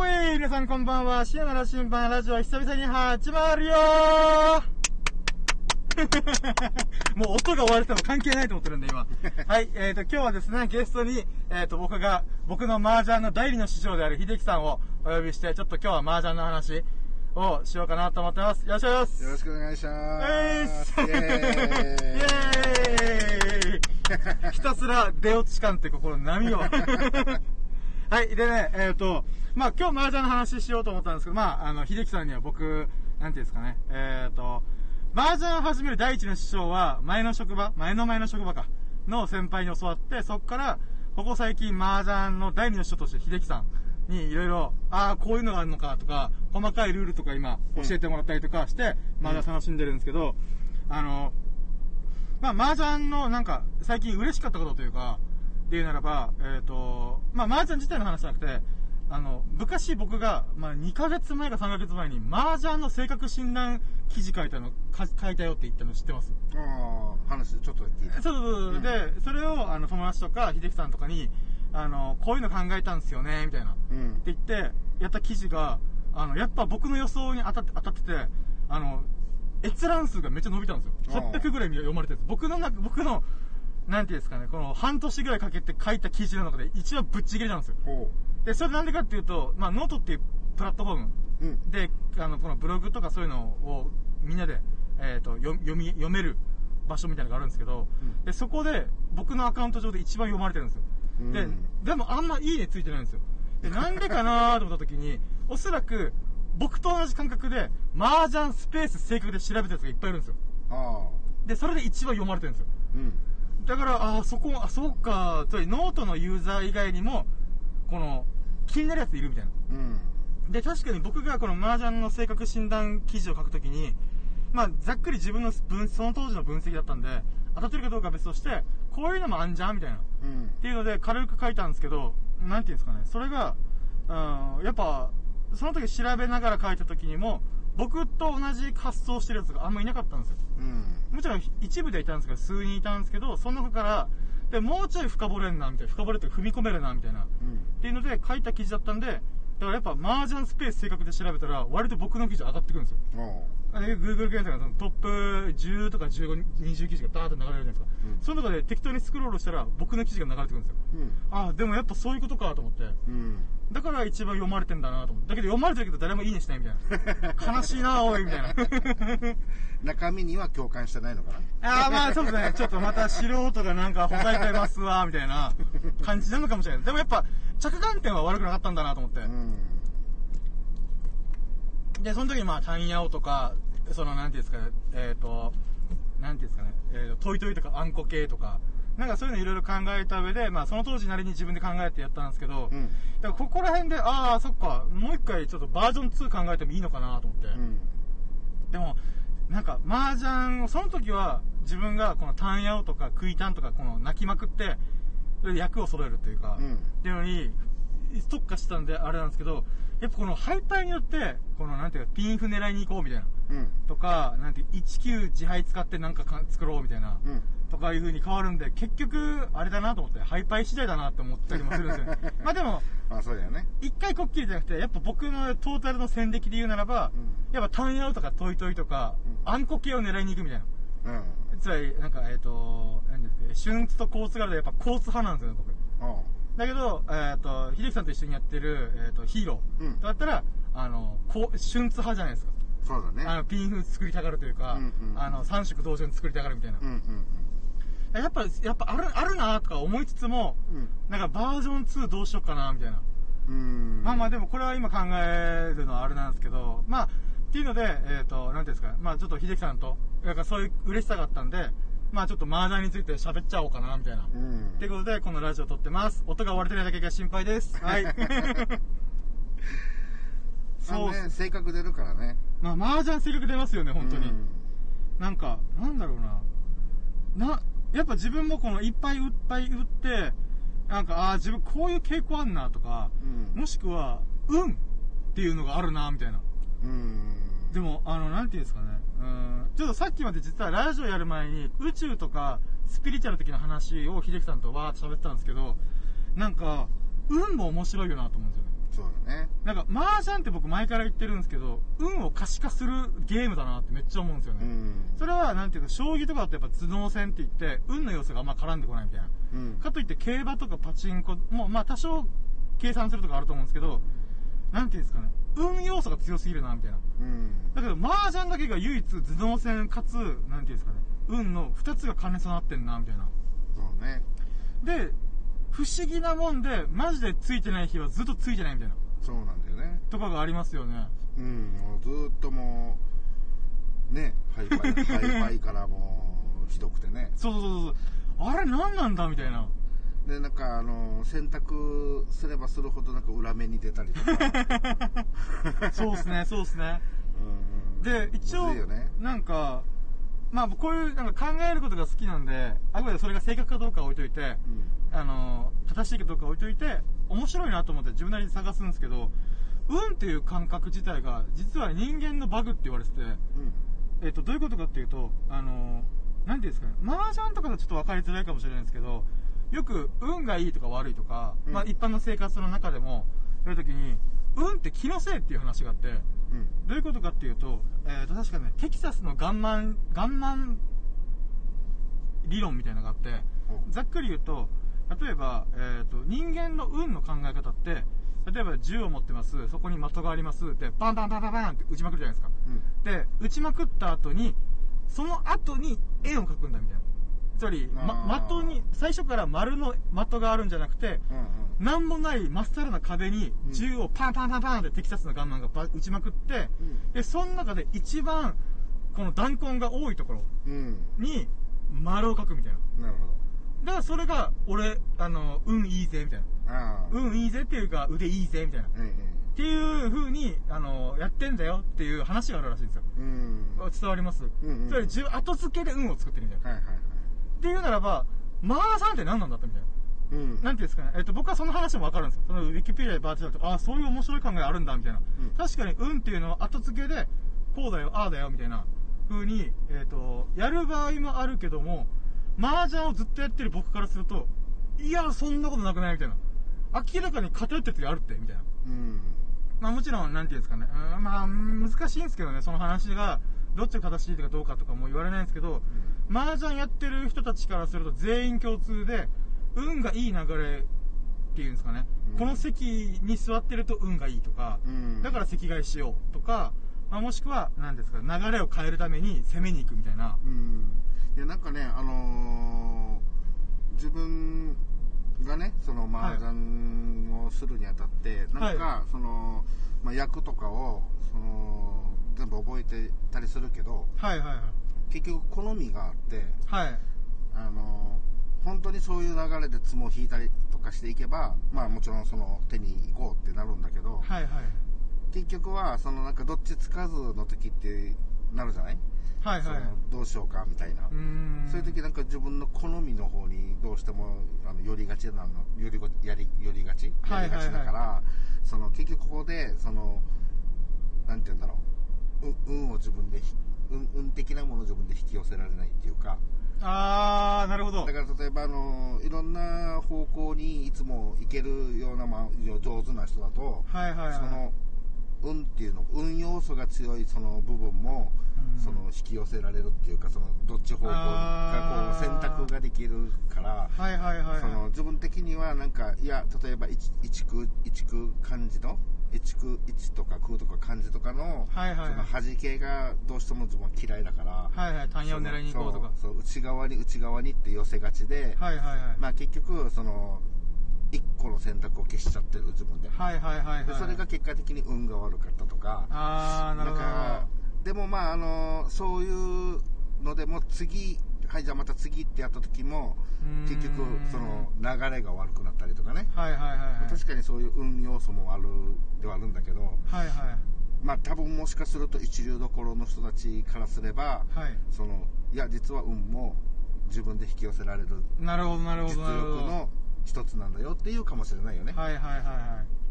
ぽい皆さんこんばんは。深夜の羅針盤ラジオは久々に始まるよー もう音が終われても関係ないと思ってるんで、今。はい、えーと、今日はですね、ゲストに、えーと、僕が、僕の麻雀の代理の師匠である秀樹さんをお呼びして、ちょっと今日は麻雀の話をしようかなと思ってます。よろしくお願いします。よろしくお願いします。イイエーイひたすら出落ち感っていうか、この波を。はい。でね、えっ、と、まあ今日麻雀の話しようと思ったんですけど、まあ、あの、秀樹さんには僕、なんていうんですかね、えっ、と、麻雀を始める第一の師匠は、前の職場、前の前の職場か、の先輩に教わって、そっから、ここ最近麻雀の第二の師匠として秀樹さんにいろいろ、ああ、こういうのがあるのかとか、細かいルールとか今教えてもらったりとかして、麻雀楽しんでるんですけど、あの、まあ、麻雀のなんか、最近嬉しかったことというか、で言うならば、えっ、と、まあ、麻雀自体の話じゃなくて、あの、昔僕が、まあ、2ヶ月前か3ヶ月前に、麻雀の性格診断記事書いたの、か書いたよって言ったの知ってます？ああ、話ちょっと聞いた。そうそうそう。うんで、それを、あの、友達とか、秀樹さんとかに、あの、こういうの考えたんですよね、みたいな。うんって言って、やった記事が、あの、やっぱ僕の予想に当たって、当たってて、あの、閲覧数がめっちゃ伸びたんですよ。ああ800ぐらい読まれてる。僕の中、僕の、なんていうんですかね、この半年ぐらいかけて書いた記事の中で一番ぶっちぎりなんですよ。ほで、それなんでかっていうと、まあ、ノートっていうプラットフォーム。で、あの、このブログとかそういうのをみんなで、えっ、と、読読み、読める場所みたいなのがあるんですけど、うんで、そこで僕のアカウント上で一番読まれてるんですよ。でうん、でもあんまいいねついてないんですよ。で、なんでかなーと思った時に、おそらく、僕と同じ感覚で、麻雀スペース性格で調べたやつがいっぱいいるんですよ。で、それで一番読まれてるんですよ。うん。だから、ああ、そこ、あ、そうか、つまりノートのユーザー以外にも、この、気になるやついるみたいな。うん。で、確かに僕がこの麻雀の性格診断記事を書くときに、まあ、ざっくり自分の分、その当時の分析だったんで、当たってるかどうかは別として、こういうのもあんじゃんみたいな。っうん。ていうので、軽く書いたんですけど、なんていうんですかね、それが、うん、やっぱ、その時調べながら書いた時にも、僕と同じ発想してるやつがあんまいなかったんですよ。うん。もちろん一部でいたんですけど、数人いたんですけど、その中から、で、もうちょい深掘れんな、みたいな。深掘れって踏み込めるな、みたいな。うん。っていうので書いた記事だったんで、だからやっぱ麻雀スペース正確で調べたら、割と僕の記事上がってくるんですよ。おう。あの Google 検索のトップ10とか15、20記事がダーッと流れるじゃないですか。うんその中で適当にスクロールしたら僕の記事が流れてくるんですよ。うん。ああ、でもやっぱそういうことかと思って。うん。だから一番読まれてんだなと思って。だけど読まれてるけど誰もいいねしないみたいな。悲しいなおい、みたいな。中身には共感してないのかなああ、まあそうですね。ちょっとまた素人がなんかほざいてますわ、みたいな感じなのかもしれない。でもやっぱ着眼点は悪くなかったんだなと思って。うん。で、その時にまあ、タンヤオとか、その、なんていうんですかね、えっ、と、なんていうんですかね、えーと、トイトイとかあんこ系とか、なんかそういうのいろいろ考えた上で、まあ、その当時なりに自分で考えてやったんですけど、うん。だからここら辺で、ああ、そっか、もう一回ちょっとバージョン2考えてもいいのかなと思って。うん。でも、なんか、麻雀を、その時は自分がこのタンヤオとかクイタンとかこの泣きまくって、役を揃えるっていうか、うんっていうのに、特化してたんであれなんですけど、やっぱこのハイパーによって、このなんていうか、ピンフ狙いに行こうみたいな。うん。とか、なんて、19自敗使ってなんかか作ろうみたいな。うん。とかいう風に変わるんで、結局、あれだなと思って、ハイパイ次第だなって思ったりもするんですよね。まあでも、まあそうだよね。一回こっきりじゃなくて、やっぱ僕のトータルの戦歴で言うならば、うんやっぱタンヤウとかトイトイとか、うんあんこ系を狙いに行くみたいな。うん。つまり、なんか、えっ、と、なんですかね、春津とコーツ柄でやっぱコーツ派なんですよね、僕。おう。だけど、えっ、と、秀樹さんと一緒にやってる、えっ、と、ヒーロー。うんだったら、あの、こう、春津派じゃないですか。そうだね。あの、ピンフ作りたがるというか、うんうんあの、3色同時に作りたがるみたいな。うんうんやっぱ、やっぱある、あるなとか思いつつも、うん。なんかバージョン2どうしようかな、みたいな。まあまあでもこれは今考えるのはあれなんですけど、まあ、っていうので、えっ、と、なんていうんですか、まあちょっと秀樹さんと、なんかそういう嬉しさがあったんで、まあちょっと麻雀について喋っちゃおうかな、みたいな。うん。ということで、このラジオ撮ってます。音が割れてないだけが心配です。はい。そうね、性格出るからね。まあ麻雀性格出ますよね、本当に。うんなんか、なんだろうな。な、やっぱ自分もこのいっぱいいっぱい打って、なんか、ああ、自分こういう傾向あんなとか、うんもしくは、運っていうのがあるな、みたいな。うん。でも、あの、なんていうんですかね。うん。ちょっとさっきまで実はラジオやる前に、宇宙とか、スピリチュアル的な話を秀樹さんとわーって喋ってたんですけど、なんか、運も面白いよなと思うんですよね。そうだね。だなんか、麻雀って僕前から言ってるんですけど、運を可視化するゲームだなってめっちゃ思うんですよね。うんそれは、なんていうか、将棋とかだとやっぱ頭脳戦って言って、運の要素があんま絡んでこないみたいな。うんかといって、競馬とかパチンコも、まあ多少計算するとかあると思うんですけど、なんていうんですかね、運要素が強すぎるな、みたいな。うんだけど、麻雀だけが唯一頭脳戦かつ、なんていうんですかね、運の二つが兼ね備わってんな、みたいな。そうねで、不思議なもんで、マジでついてない日はずっとついてないみたいな。そうなんだよねとかがありますよね。うんもうずーっともうねハイパイ ハイパイからもうひどくてねそうそうそうそう。あれ何なんだみたいな。でなんかあの選択すればするほどなんか裏目に出たりとか そうですね、そうですね。うんで、一応ね、なんか、まあ、こういうなんか考えることが好きなんで、あくまでそれが正確かどうかは置いといて、あの、正しいかどうかは置いといて、面白いなと思って自分なりに探すんですけど、運っていう感覚自体が、実は人間のバグって言われてて、うん。えっと、どういうことかっていうと、あの、なんていうんですかね、麻雀とかだとちょっと分かりづらいかもしれないんですけど、よく運がいいとか悪いとか、うん。まあ一般の生活の中でも、やるときに、運って気のせいっていう話があって、うん。どういうことかっていうと、えー、と確かね、テキサスのガンマン、ガンマン理論みたいなのがあって、おざっくり言うと、例えば、えー、と人間の運の考え方って、例えば銃を持ってます、そこに的があります。って、バンバンバンバンバンって撃ちまくるじゃないですか。うん。で、撃ちまくった後に、その後に円を描くんだみたいな。つまり、ま的に、最初から丸の的があるんじゃなくて、うんうん。なんもないまっさらな壁にうん。銃をパンパンパンパンってテキサスのガンマンがば撃ちまくって、うん。で、その中で一番、この弾痕が多いところうん。に丸を描くみたいな。なるほどだからそれが、俺、あの、運いいぜ、みたいな。運いいぜっていうか、腕いいぜ、みたいな。っうんていう風に、あの、やってんだよっていう話があるらしいんですよ。うんうん伝わります、うんうんつまり後付けで運を作ってるみたいな。はいはいはいっていうならば、マーさんって何なんだったみたいな。うんなんていうんですかね、えっと、僕はその話もわかるんですよ。そのウィキペディアでバーってやると、ああ、そういう面白い考えあるんだ、みたいな。うん確かに、運っていうのは後付けで、こうだよ、ああだよ、みたいな風に、えっ、と、やる場合もあるけども、麻雀をずっとやってる僕からすると、いや、そんなことなくないみたいな。明らかに偏ってる時あるって、みたいな。うん。まあもちろん、なんていうんですかね、うんまあ難しいんですけどね、その話が、どっちが正しいかどうかとかも言われないんですけど、麻雀やってる人たちからすると全員共通で、運がいい流れっていうんですかね、うん。この席に座ってると運がいいとか、うん。だから席替えしようとか、まあ、もしくは、なんですか、流れを変えるために攻めに行くみたいな。うんいやなんかねあのー自分がねその麻雀をするにあたって、なんか、はその、まあ、役とかをその全部覚えてたりするけどはいはいはい。結局好みがあってはい。あのー本当にそういう流れで相撲を引いたりとかしていけばまあもちろんその手に行こうってなるんだけど、はいはい。結局はそのなんかどっちつかずの時ってなるじゃない、はいはい。そのどうしようかみたいな。そういう時なんか自分の好みの方にどうしてもあの寄りがちなの寄りごやり寄りがち？やりがちだから、その結局ここでそのなんて言うんだろうう運を自分でひ運運的なものを自分で引き寄せられないっていうかあー、なるほど。だから例えばあのいろんな方向にいつも行けるような、まあ、上手な人だと、はいはいはい。その運っていうの運要素が強いその部分も、うんその引き寄せられるっていうかそのどっち方向がこう選択ができるから、はいはいはいはい。その自分的にはなんかいや例えば一一区一区漢字の一区一とか空とか漢字とかの,、はいはいはいその端系がどうしても自分は嫌いだから、はいはい、単ヤを狙いに行こうとか。そう内側に内側にって寄せがちで、はいはいはい。まあ結局その一個の選択を消しちゃってる自分で,、はいはいはいはい。でそれが結果的に運が悪かったとかあー、なるほど。かでもまああのそういうのでも次はいじゃあまた次ってやった時も結局その流れが悪くなったりとかねはいはいはいはい。確かにそういう運要素もあるではあるんだけどはいはい。まあ多分もしかすると一流どころの人たちからすればはい。そのいや実は運も自分で引き寄せられるなるほどなるほ実どなるほど。力の一つなんだよっていうかもしれないよね、はいはいはいはい。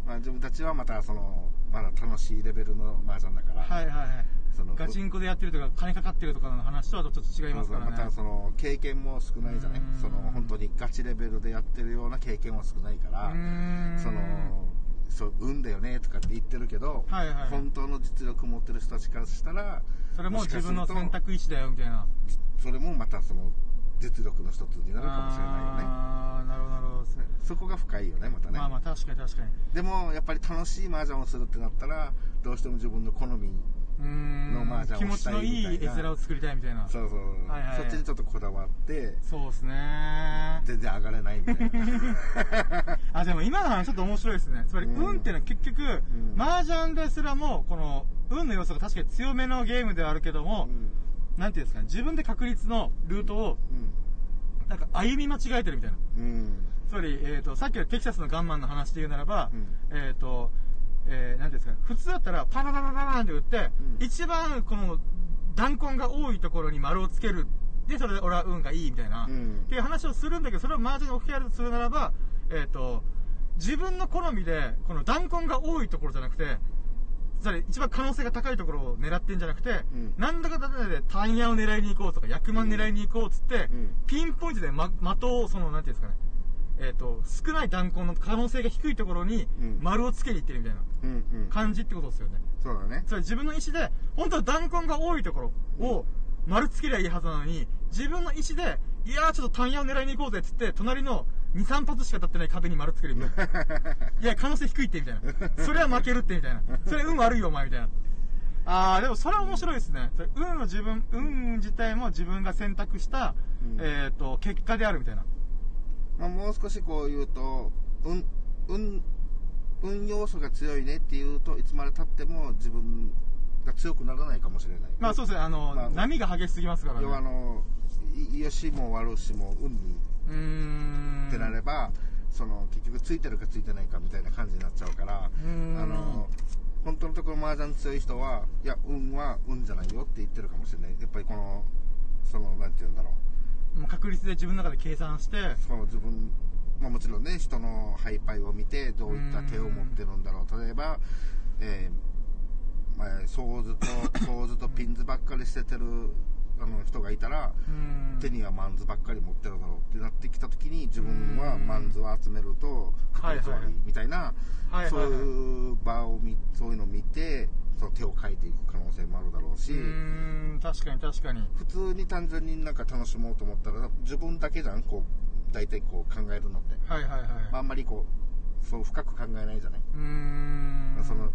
まあ、自分たちはまたそのまだ楽しいレベルの麻雀だから、はいはいはい。そのガチンコでやってるとか、金かかってるとかの話とはちょっと違いますからね。そうそうまたその経験も少ないじゃない？その本当にガチレベルでやってるような経験は少ないからそのそう運だよねとかって言ってるけど、はいはい本当の実力持ってる人たちからしたらそれも自分の選択意思だよみたいな。それもまたその実力の一つになるかもしれないよね。ああなるほどなるほど。そこが深いよねまたね、まあまあ確かに確かに。でもやっぱり楽しい麻雀をするってなったらどうしても自分の好みの麻雀気持ちをしたいのいい絵みたいな面を作りたいみたいな。そうそう、はいはいそっちにちょっとこだわってそうですね。全然上がれないみたいな。あでも今の話ちょっと面白いですね。つまりうん。運っていうのは結局、ん。麻雀ですらもこの運の要素が確かに強めのゲームではあるけども、なんていうんですかね自分で確率のルートをなんか歩み間違えてるみたいな。つまり、えー、とさっきのテキサスのガンマンの話で言うならば、うん。えっ、と、えー、なんていうんですかね普通だったらパラパラパラパラって打って、うん。一番この弾痕が多いところに丸をつける。でそれで俺は運がいいみたいな、うん。っていう話をするんだけどそれをマージャンに置き換えるとするならば、えっ、と自分の好みでこの弾痕が多いところじゃなくてつまり一番可能性が高いところを狙ってんじゃなくて、うん。なんだかだで単野を狙いに行こうとか役満狙いに行こうっつって、うん。ピンポイントで、ま、的をそのなんていうんですかねえっ、と少ない弾痕の可能性が低いところにうん。丸をつけに行ってるみたいなうんうん。感じってことですよね、そうだね。つまり自分の意思で本当は弾痕が多いところを丸つけりゃいいはずなのに自分の意思でいやーちょっと単野を狙いに行こうぜっつって隣の23発しか当たってない壁に丸つけるみたいな。いや可能性低いってみたいな。それは負けるってみたいな。それ運悪いよお前みたいな。あーでもそれは面白いですね。それ運を自分運自体も自分が選択した、うん。えっ、と結果であるみたいな。まあ、もう少しこう言うと運運運要素が強いねっていうといつまでたっても自分が強くならないかもしれない。まあそうですね。あの、まあ波が激しすぎますからね。要はあのいよしも悪しも運にってなれば、その結局ついてるかついてないかみたいな感じになっちゃうからあの本当のところ麻雀強い人はいや運は運じゃないよって言ってるかもしれない。やっぱりこのそのなんて言うんだろう。確率で自分の中で計算して。その自分、まあ、もちろんね人のハイパイを見てどういった手を持ってるんだろう。例えば、えーまあ、ソーズとソーズとピンズばっかり捨ててるあの人がいたら手にはマンズばっかり持ってるだろうってなってきた時に自分はマンズを集めると確率悪いみたいなそういう場を見そういうのを見てその手を変えていく可能性もあるだろうしうーん確かに確かに。普通に単純になんか楽しもうと思ったら自分だけじゃんこう大体こう考えるのって、はいはいはい、まあ、あんまりこうそう深く考えないじゃない？うーん。その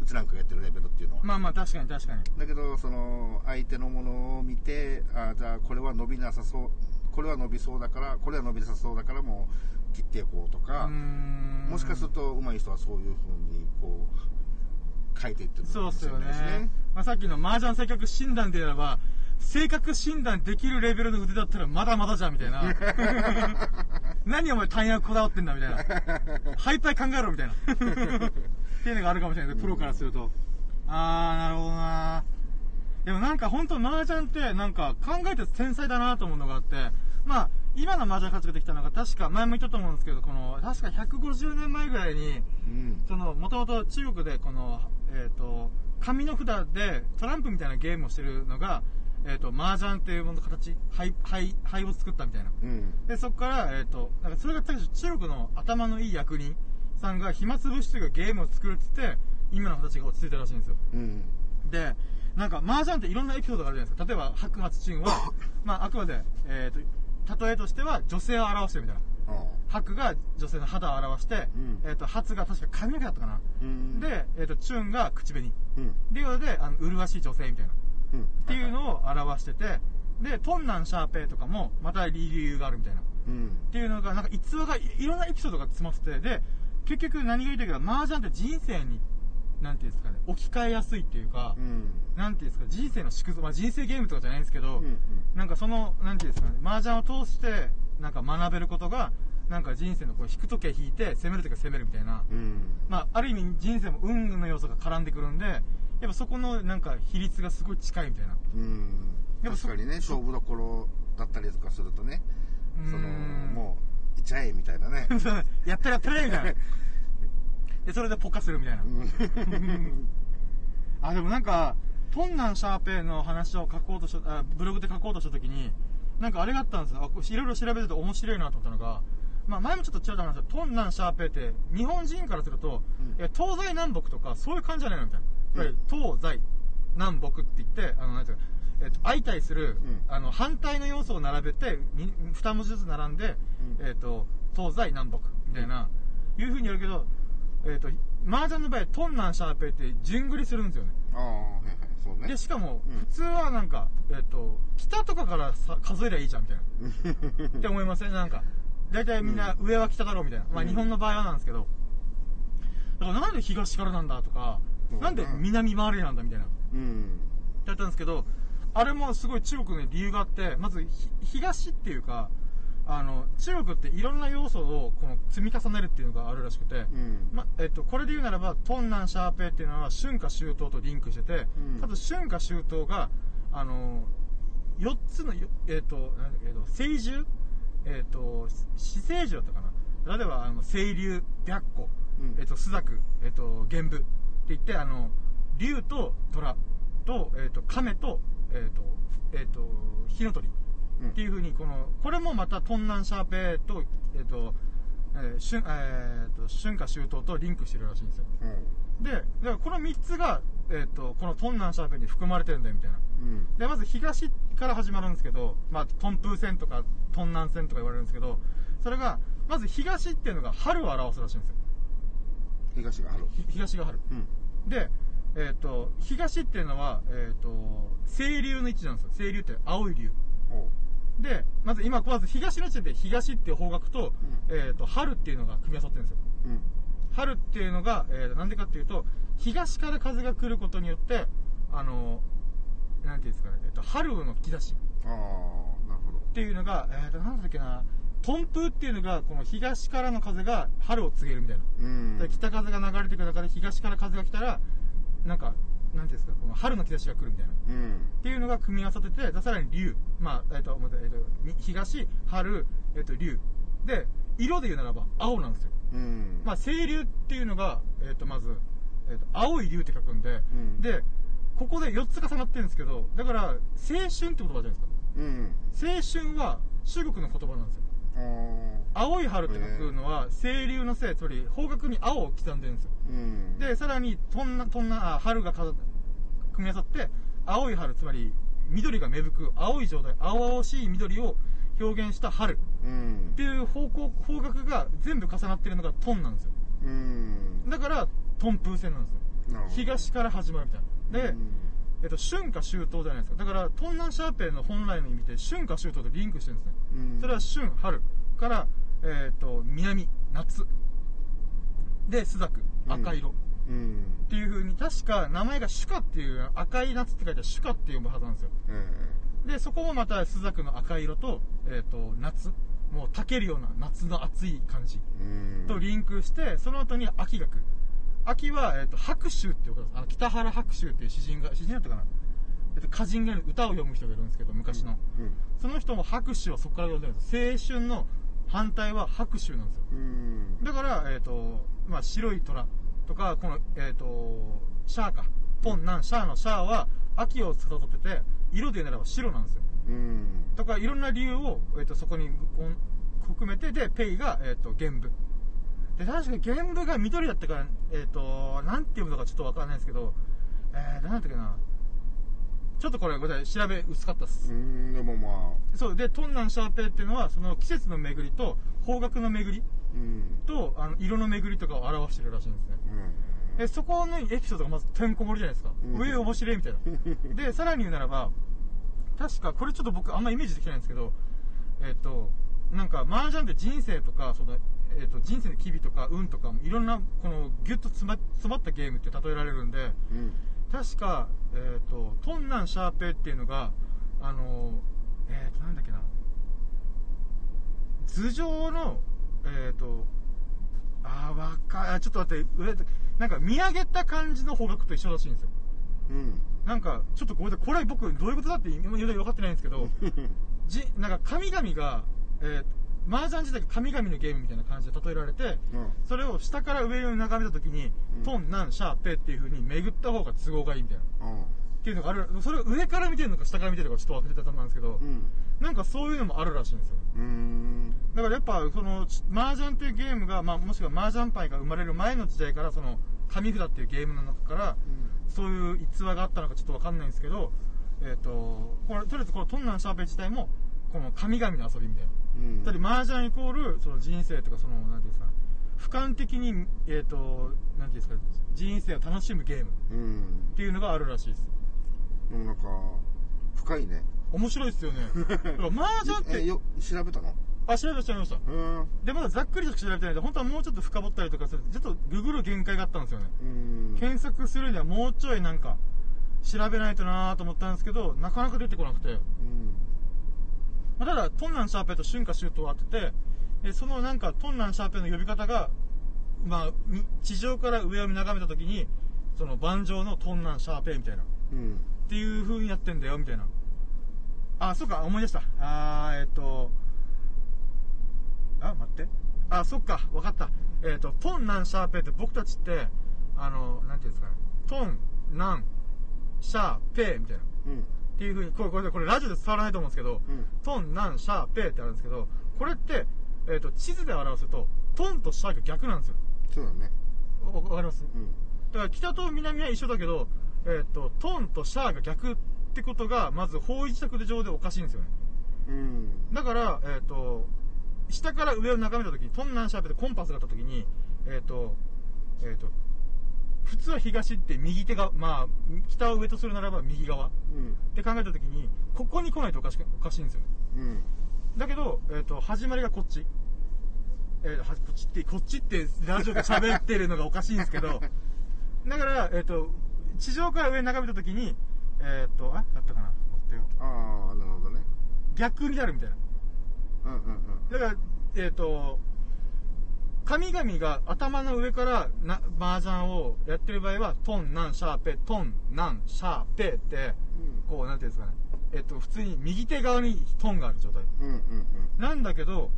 うちなんかがやってるレベルっていうのは、まあまあ確かに確かに。だけどその相手のものを見てあじゃあこれは伸びなさそうこれは伸びそうだからこれは伸びなさそうだからもう切っていこうとかもしかすると上手い人はそういうふうにこう書いていってるそうっすよね。ないしまあ、さっきの麻雀性格診断で言えば性格診断できるレベルの腕だったらまだまだじゃんみたいな。何お前単役こだわってんだみたいな。ハイパイ考えろみたいなっていうのがあるかもしれないプロからすると。あーなるほどなでもなんか本当麻雀ってなんか考えて天才だなと思うのがあってまあ今の麻雀活ができたのが確か前も言ったと思うんですけどこの確か150年前ぐらいにうん。そのもともと中国でこの、えー、と紙の札でトランプみたいなゲームをしてるのが、えー、と麻雀っていうものの形灰灰灰を作ったみたいな。うん。でそこから、えー、となんかそれが確か中国の頭のいい役人さんが暇つぶしというかゲームを作るっつって今の形が落ち着いたらしいんですよ。うん。でなんか麻雀っていろんなエピソードがあるじゃないですか。例えば白髪チンは、まあ、あくまで、えー、と例えとしては女性を表してるみたいな。あ白が女性の肌を表して、うん。えー、と髪が確か髪の毛だったかな、うん。で、えー、とチュンが口紅。うん。っていうのであの麗しい女性みたいな。っうん。っていうのを表しててでトンナンシャーペイとかもまた理由があるみたいな。っうん。ていうのがなんか逸話がいいろんなエピソードが詰まっててで結局何が言いたいか麻雀って人生になんていうんですかね置き換えやすいっていうか、うん。なんていうんですか人生の縮図、まあ、人生ゲームとかじゃないんですけど、うんうん。なんかそのなんていうんですかね麻雀を通してなんか学べることがなんか人生のこう引く時計引いて攻める時は攻めるみたいな、うん。まあ、ある意味人生も運の要素が絡んでくるんでやっぱそこのなんか比率がすごい近いみたいな。うん。でもそ確かにね勝負どころだったりとかするとねそのもういっちゃえみたいなね。やったらやったれみたいなでそれでポカするみたいな。うん。あでもなんかトンナンシャーペイの話を書こうとしたあブログで書こうとした時になんかあれがあったんですよ。あこういろいろ調べてて面白いなと思ったのがまあ、前もちょっとちらっと話したトンナンシャーペーって日本人からすると、うん。東西南北とかそういう感じじゃないのみたいな、東西南北って言ってあのなんていうのえっと相対する、うん。あの反対の要素を並べてに2文字ずつ並んで、うん。えっと東西南北みたいな、いうふうにやるけど、えっと麻雀の場合トンナンシャーペーって順繰りするんですよね。ああはいはいそうね。でしかも、うん。普通はなんか、えっと北とかからさ数えりゃいいじゃんみたいな。って思いません？なんか大体みんな上は北だろうみたいな、まあうん。日本の場合はなんですけど。だからなんで東からなんだとか、なんで南回りなんだみたいな。うん。だったんですけどあれもすごい中国に理由があってまずひ東っていうかあの中国っていろんな要素をこの積み重ねるっていうのがあるらしくて、うん。まえっと、これで言うならばトンナンシャーペーっていうのは春夏秋冬とリンクしてて、うん。ただ春夏秋冬があの4つのよえっとなんだえっと清獣？えっと死清獣だったかな？例えばあの清流白虎、うん。えっと朱雀えっと玄武って言ってあの竜と虎と,、えっと亀と,、えっとえっと火の鳥。うん。っていうふうにこのこれもまたトンナンシャーペーと,、えっとえー春えーと春夏秋冬とリンクしてるらしいんですよ。うん。でだからこの3つが、えっとこのトンナンシャーペーに含まれてるんだよみたいな。うん。でまず東から始まるんですけど、まあ、トンプー線とかトンナン線とか言われるんですけどそれがまず東っていうのが春を表すらしいんですよ。東が春。ひ東が春。うん。で、えっと東っていうのは、えっと清流の位置なんですよ。清流って青い流。でまず今まず東の地点で東っていう方角と,、えっと春っていうのが組み合わさってるんですよ。うん。春っていうのが、えーなんでかっていうと東から風が来ることによってあのなんていうんですかね、えっと春の兆しああなるほど。っていうのが、えー、となんだっけなトンプーっていうのがこの東からの風が春を告げるみたいな、うん。で北風が流れてくる中で東から風が来たらなんかなんていうんですかこの春の兆しが来るみたいな。うん。っていうのが組み合わさっててでさらに龍まあえっ、と待ってえっ、とみ東春えっ、と龍で色で言うならば青なんですよ。うん。まあ、清流っていうのが、えっとまず、えっと青い竜って書くんで、うん。でここで4つ重なってるんですけどだから青春って言葉じゃないですか。うん。青春は中国の言葉なんですよ青い春って書くのは清流のせいつまり方角に青を刻んでるんですよ。うん。でさらにとんなとんなあ春がか組み合わさって青い春つまり緑が芽吹く青い状態青々しい緑を表現した春うん。っていう方向方角が全部重なってるのがトンなんですよ。うん。だからトンプー線なんですよ。東から始まるみたいな。で、うんえっと、春夏秋冬じゃないですか。だからトンナンシャーペンの本来の意味で春夏秋冬とリンクしてるんですね。うん。それは春春から、えっと南夏。で朱雀赤色、うん。っていう風に確か名前がシュカっていう赤い夏って書いてあるシュカって読むはずなんですよ。うん。でそこもまた朱雀の赤色と,、えっと夏。もう炊けるような夏の暑い感じ。うん。とリンクしてその後に秋が来る秋は、えっと白秋っていうあの北原白秋っていう詩人が詩人だったかな、えっと歌人が歌を読む人がいるんですけど昔の、うん。その人も白秋はそこから読んでるんです青春の反対は白秋なんですよ。うん。だから、えっとまあ、白い虎とかこの、えっとシャーかポンナンシャーのシャーは秋を司ってて色で言うならば白なんですよ。うん。とかいろんな理由を、えっとそこに含めてでペイが、えっと玄武で確か玄武が緑だったからえっ、となんて読むのかちょっとわからないですけどえー、なんだったっけな。ちょっとこれごめんなさい調べ薄かったっす、うんでもまあ。そうでトンナンシャーペイっていうのはその季節の巡りと方角の巡りうん。とあの色の巡りとかを表してるらしいんですね。うん。でそこのエピソードがまずてんこ盛りじゃないですか、うん。上面白いみたいな。でさらに言うならば確かこれちょっと僕あんまイメージできないんですけどえっ、となんか麻雀って人生とかその、えっと人生の機微とか運とかいろんなこのギュッと詰ま詰まったゲームって例えられるんでうん。確か、えっとトンナンシャーペイっていうのがあのえっ、となんだっけな。頭上のえっ、とあーわかあちょっと待って上なんか見上げた感じの方角と一緒らしいんですよ。うん。なんかちょっとごめんなさい。これ僕どういうことだって今まで分かってないんですけど じなんか神々が、えー、麻雀自体が神々のゲームみたいな感じで例えられてうん。それを下から上に眺めた時に、うん。トンナンシャーペっていう風に巡った方が都合がいいみたいな。っうん。ていうのがある、それを上から見てるのか下から見てるのかちょっと忘れてたんですけど、うん。なんかそういうのもあるらしいんですよ。うーん。だからやっぱ、その、麻雀っていうゲームが、まあ、もしくは麻雀パイが生まれる前の時代から、その、紙札っていうゲームの中から、そういう逸話があったのかちょっとわかんないんですけど、えっ、と、これ、とりあえずこのトンナンシャーペイ自体も、この神々の遊びみたいな。うんつまり麻雀イコール、その人生とか、その、なんていうんですかね、俯瞰的に、えっ、と、なんていうんですか、人生を楽しむゲームっうんていうのがあるらしいです。でもなんか深いね面白いですよね。だから麻雀って、えよ調べたの？あ、調べました、調べました。うんで、まだざっくりと調べてないんで、本当はもうちょっと深掘ったりとかするちょっとググる限界があったんですよね。うん検索するにはもうちょいなんか、調べないとなーと思ったんですけど、なかなか出てこなくて。うんまあ、ただ、トンナンシャーペイと春夏秋冬はあってて、えそのなんか、トンナンシャーペイの呼び方が、まあ、み地上から上を眺めたときに、その盤上のトンナンシャーペイみたいな、っうんていう風になってんだよ、みたいな。あ、そうか、思い出した。あー、えっと、あ、待って。あ、そっか、わかった。えっと、トンナンシャーペイって僕たちって、あの、なんていうんですかね、トン、ナン、シャーペイみたいな。うんっていう風に、これ、これ、これラジオで伝わらないと思うんですけど、うん。トン、ナン、シャー、ペーってあるんですけど、これって、えっ、と、地図で表すと、トンとシャーが逆なんですよ。そうだね。わわかります？うん。だから北と南は一緒だけど、えっ、と、トンとシャーが逆ってことが、まず方位磁石上でおかしいんですよね。うん。だから、えっ、と、下から上を眺めたときに、トン、ナン、シャーペーってコンパスがあったときに、えっ、と、えっ、と、普通は東って右手が、まあ、北を上とするならば右側。うんって考えたときに、ここに来ないとおかしくおかしいんですよね。うんだけど、えっ、と、始まりがこっち。えーはこっちって、こっちってラジオで喋ってるのがおかしいんですけど、だから、えっ、と、地上から上に眺めたときに、えっ、と、あ、だったかな待ってよ。ああなるほどね逆になるみたいな。うんうんうんだから、えっ、と、神々が頭の上からな麻雀をやってる場合は、トン、ナン、シャーペ、トン、ナン、シャーペって、こう、なんていうんですかね。えっ、と、普通に右手側にトンがある状態。うんうんうんなんだけど、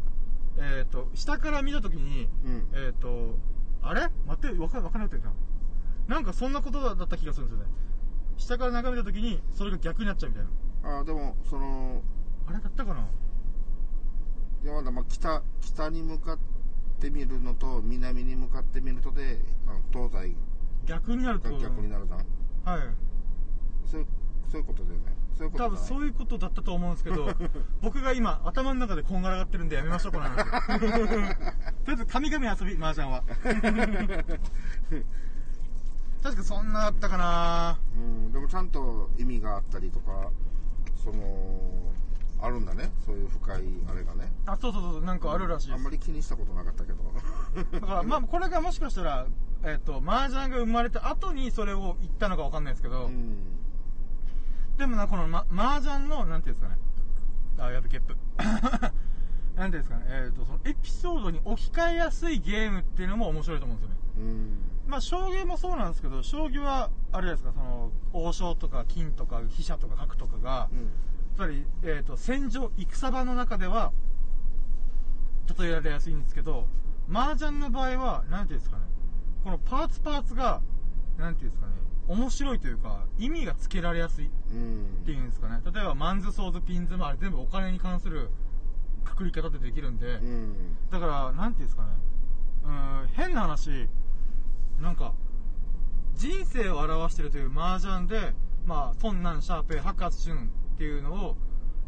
えっ、と、下から見たときに、うんえっ、と、あれ？待って、わかわかんなくなってるな。なんかそんなことだった気がするんですよね。下から眺めたときに、それが逆になっちゃうみたいな。ああでもそのあれ？だったかな？いやまだまあ北北に向かってみるのと南に向かってみるとであの東西逆になると。が逆になるじゃんはい。そういうそういうことだよねそういうこと多分そういうことだったと思うんですけど、僕が今頭の中でこんがらがってるんでやめましょう、この話。とりあえず神々遊び、麻雀は。確かそんなだったかなうんでもちゃんと意味があったりとかそのあるんだねそういう深いあれがねあ、そうそうそう、なんかあるらしいですあんま。り気にしたことなかったけどだから、まあ、これがもしかしたら、えっ、と、麻雀が生まれた後にそれを言ったのかわかんないですけど、うんでもな、この、ま、麻雀の、なんていうんですかね。あ、やべ、ゲップ。なんていうんですかね。えっ、と、そのエピソードに置き換えやすいゲームっていうのも面白いと思うんですよね。うんまあ、将棋もそうなんですけど、将棋は、あれですか、その、王将とか金とか飛車とか角とかが、うんつまり、えっ、と、戦場、戦場の中では、例えられやすいんですけど、麻雀の場合は、なんていうんですかね、このパーツパーツが、なんていうんですかね、面白いというか、意味がつけられやすいっうんていうんですかね。例えば、マンズ、ソーズ、ピンズもあれ全部お金に関するくくり方でできるんで、うんだから、なんていうんですかね、うーん、変な話、なんか、人生を表してるという麻雀で、まあ、トンナン、シャーペイ、白髪春っていうのを、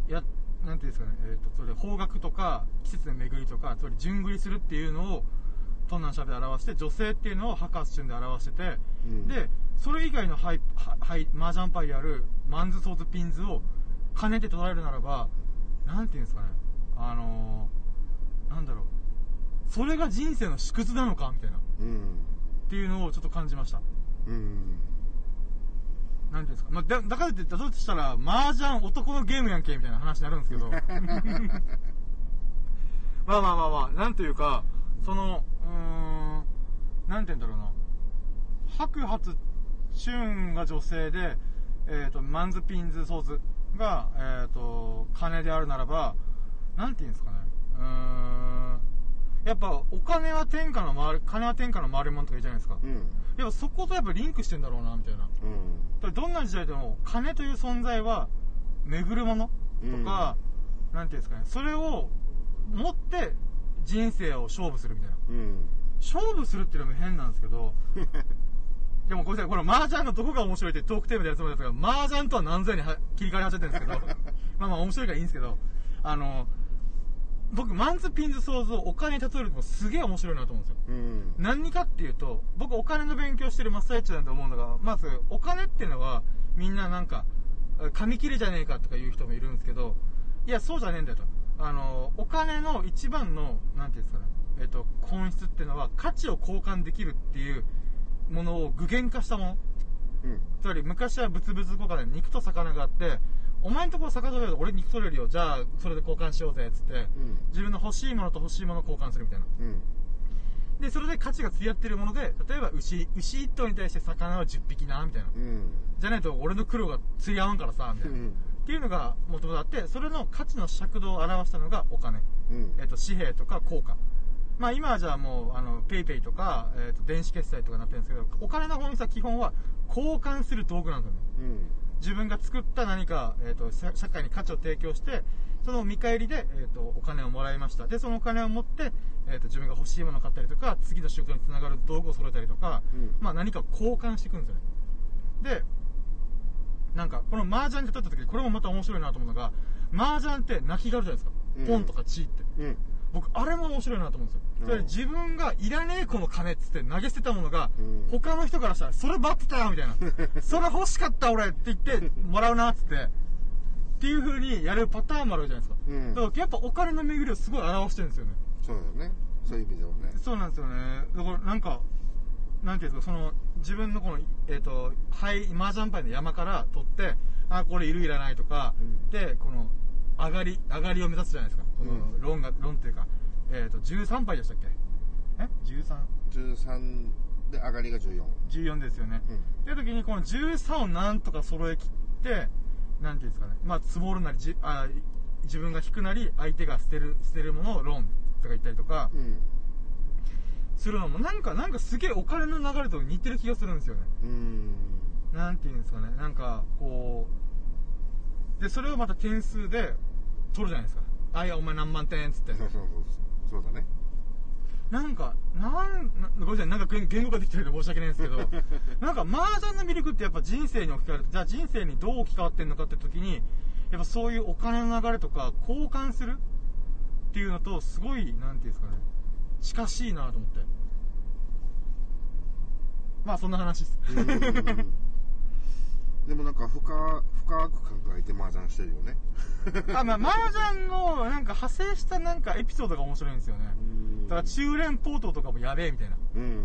や、なんていうんですかね、えっ、と、それ、方角とか、季節の巡りとか、つまり順繰りするっていうのを、トンナン、シャで表して、女性っていうのを白髪春で表してて、うん。で、それ以外のハイ、ハハイ、麻雀パイである、マンズ、ソーズ、ピンズを兼ねて捉えるならば、なんていうんですかね、あのー、なんだろう、それが人生の縮図なのかみたいな、っうん。ていうのをちょっと感じました。うんなんていうんですか、まあ、だだからって言ったとしたら、麻雀男のゲームやんけ、みたいな話になるんですけど。まあまあまあまあ、なんというか、その、うーん、なんて言うんだろうな。白髪春が女性で、えっ、と、マンズピンズソーズが、えっ、と、金であるならば、なんて言うんですかね。うーん、やっぱお金は天下の回る金は天下の回るもんとか言うじゃないですか、うんやっぱそことやっぱリンクしてんだろうなみたいな。うん。どんな時代でも金という存在は巡るもの？とか、なんていうんですかね。それを持って人生を勝負するみたいな。うん。勝負するっていうのも変なんですけど でもごめんなさい。これ麻雀のどこが面白いってトークテーマでやるつもりですが麻雀とは何ぞやには切り替わり始めてるんですけど まあまあ面白いからいいんですけどあの僕マンズピンズ想像お金に例えるのもすげえ面白いなと思うんですよ。うん。何かっていうと僕お金の勉強してる真っ最中なんて思うのがまずお金っていうのはみんななんか紙切れじゃねえかとか言う人もいるんですけどいやそうじゃねえんだよと。あのお金の一番のなんていうんですかねえっ、と本質っていうのは価値を交換できるっていうものを具現化したもの。うん。つまり昔は物々交換で肉と魚があってお前んところ魚取れる俺肉取れるよ。じゃあそれで交換しようぜ。っつってうん。自分の欲しいものと欲しいものを交換するみたいな。うん。でそれで価値が釣り合ってるもので例えば牛牛1頭に対して魚は10匹なみたいな。うん。じゃないと俺の苦労が釣り合わんからさみたいな、うん。っていうのがもともとあってそれの価値の尺度を表したのがお金、うん。えっと紙幣とか硬貨。まあ今はじゃあもうあのペイペイとか、えっと電子決済とかになってるんですけどお金の本質は基本は交換する道具なんですよね。うん自分が作った何か、えー、と社社会に価値を提供してその見返りで、えー、とお金をもらいました。でそのお金を持って、えー、と自分が欲しいものを買ったりとか次の仕事につながる道具を揃えたりとか、うん。まあ、何かを交換していくんですよね。でなんかこの麻雀で取った時にこれもまた面白いなと思うのが麻雀って泣きがあるじゃないですか、うん。ポンとかチーって。うん僕あれも面白いなと思うんですよ、うん。それ自分がいらねえこの金っつって投げ捨てたものが、うん。他の人からしたらそれ待ってたよみたいな。それ欲しかった俺って言ってもらうなっつって。っていう風にやるパターンもあるじゃないですか、うん。だからやっぱお金の巡りをすごい表してるんですよね。そうだよね。そういう意味ではね。そうなんですよね。だからなんかなんていうんですかその自分のこのえっ、とはい麻雀牌の山から取ってあこれいるいらないとか、うん。でこの上がり上がりを目指すじゃないですか。このうん。論が論っていうかえっ、と13杯でしたっけ？え？13? 13で上がりが14 14ですよね、うん。っていう時にこの13をなんとか揃えきってなんていうんですかね。まあ積もるなりじあ自分が引くなり相手が捨てる捨てるものをローンとか言ったりとかうん。するのもなんかなんかすげえお金の流れと似てる気がするんですよね。うん。なんていうんですかね。なんかこうでそれをまた点数で取るじゃないですか。あいやお前何万点っつって。そうそうそう。そうだね。なんか、なん、なごめんなさい、なんか言言語ができてるんで申し訳ないんですけど、なんか麻雀の魅力ってやっぱ人生に置き換える。と、じゃあ人生にどう置き換わってんのかって時に、やっぱそういうお金の流れとか交換するっていうのと、すごい、なんていうんですかね、近しいなと思って。まあそんな話です。うん。でもなんか深深く考えて麻雀してるよね あ、まあ麻雀のなんか派生したなんかエピソードが面白いんですよね。だから中連ポートとかもやべえみたいな。うん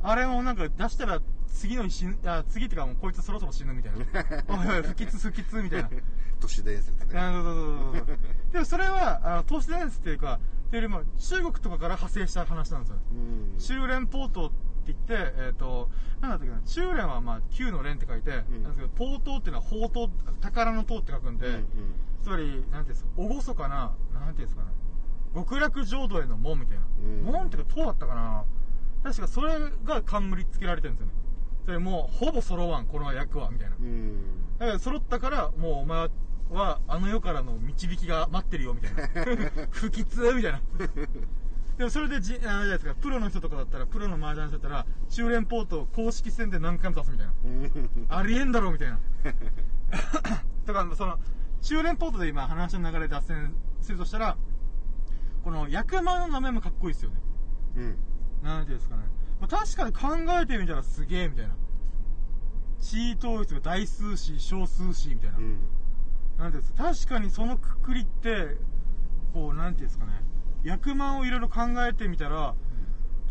あれもなんか出したら次の日死ぬ、あ、次っていうかもうこいつそろそろ死ぬみたいな。おいおい、不吉不吉みたいな。都市伝説ねあそうそうそうそう。でもそれは、あの、都市伝説っていうか、っていうよりも中国とかから派生した話なんですよ。うん中連ポートって言って、えっ、と、なんだったっけな、中連はまあ、旧の連って書いて、うんなんですけど、ポートっていうのは宝刀、宝の塔って書くんで、うんつまり、なんていうんですか、厳かな、なんていうんですかね、極楽浄土への門みたいな。うん門っていうか、塔だったかな。確かそれが冠つけられてるんですよね。それもう、ほぼ揃わん、この役は、みたいな。うんだから揃ったから、もうお前は、あの世からの導きが待ってるよ、みたいな。不吉みたいな。でもそれでじ、あれじゃないですか、プロの人とかだったら、プロの麻雀してたら、中連ポートを公式戦で何回も出すみたいな。うんありえんだろ、みたいな。だから、その、中連ポートで今話の流れ脱線するとしたら、この役満の名前もかっこいいですよね。うんなんていうんですかね。まあ、確かに考えてみたらすげえ、みたいな。地位統一が大数詞、小数詞、みたいな。うんなんていうんですか、確かにそのくくりって、こう、なんていうんですかね。役満をいろいろ考えてみたら、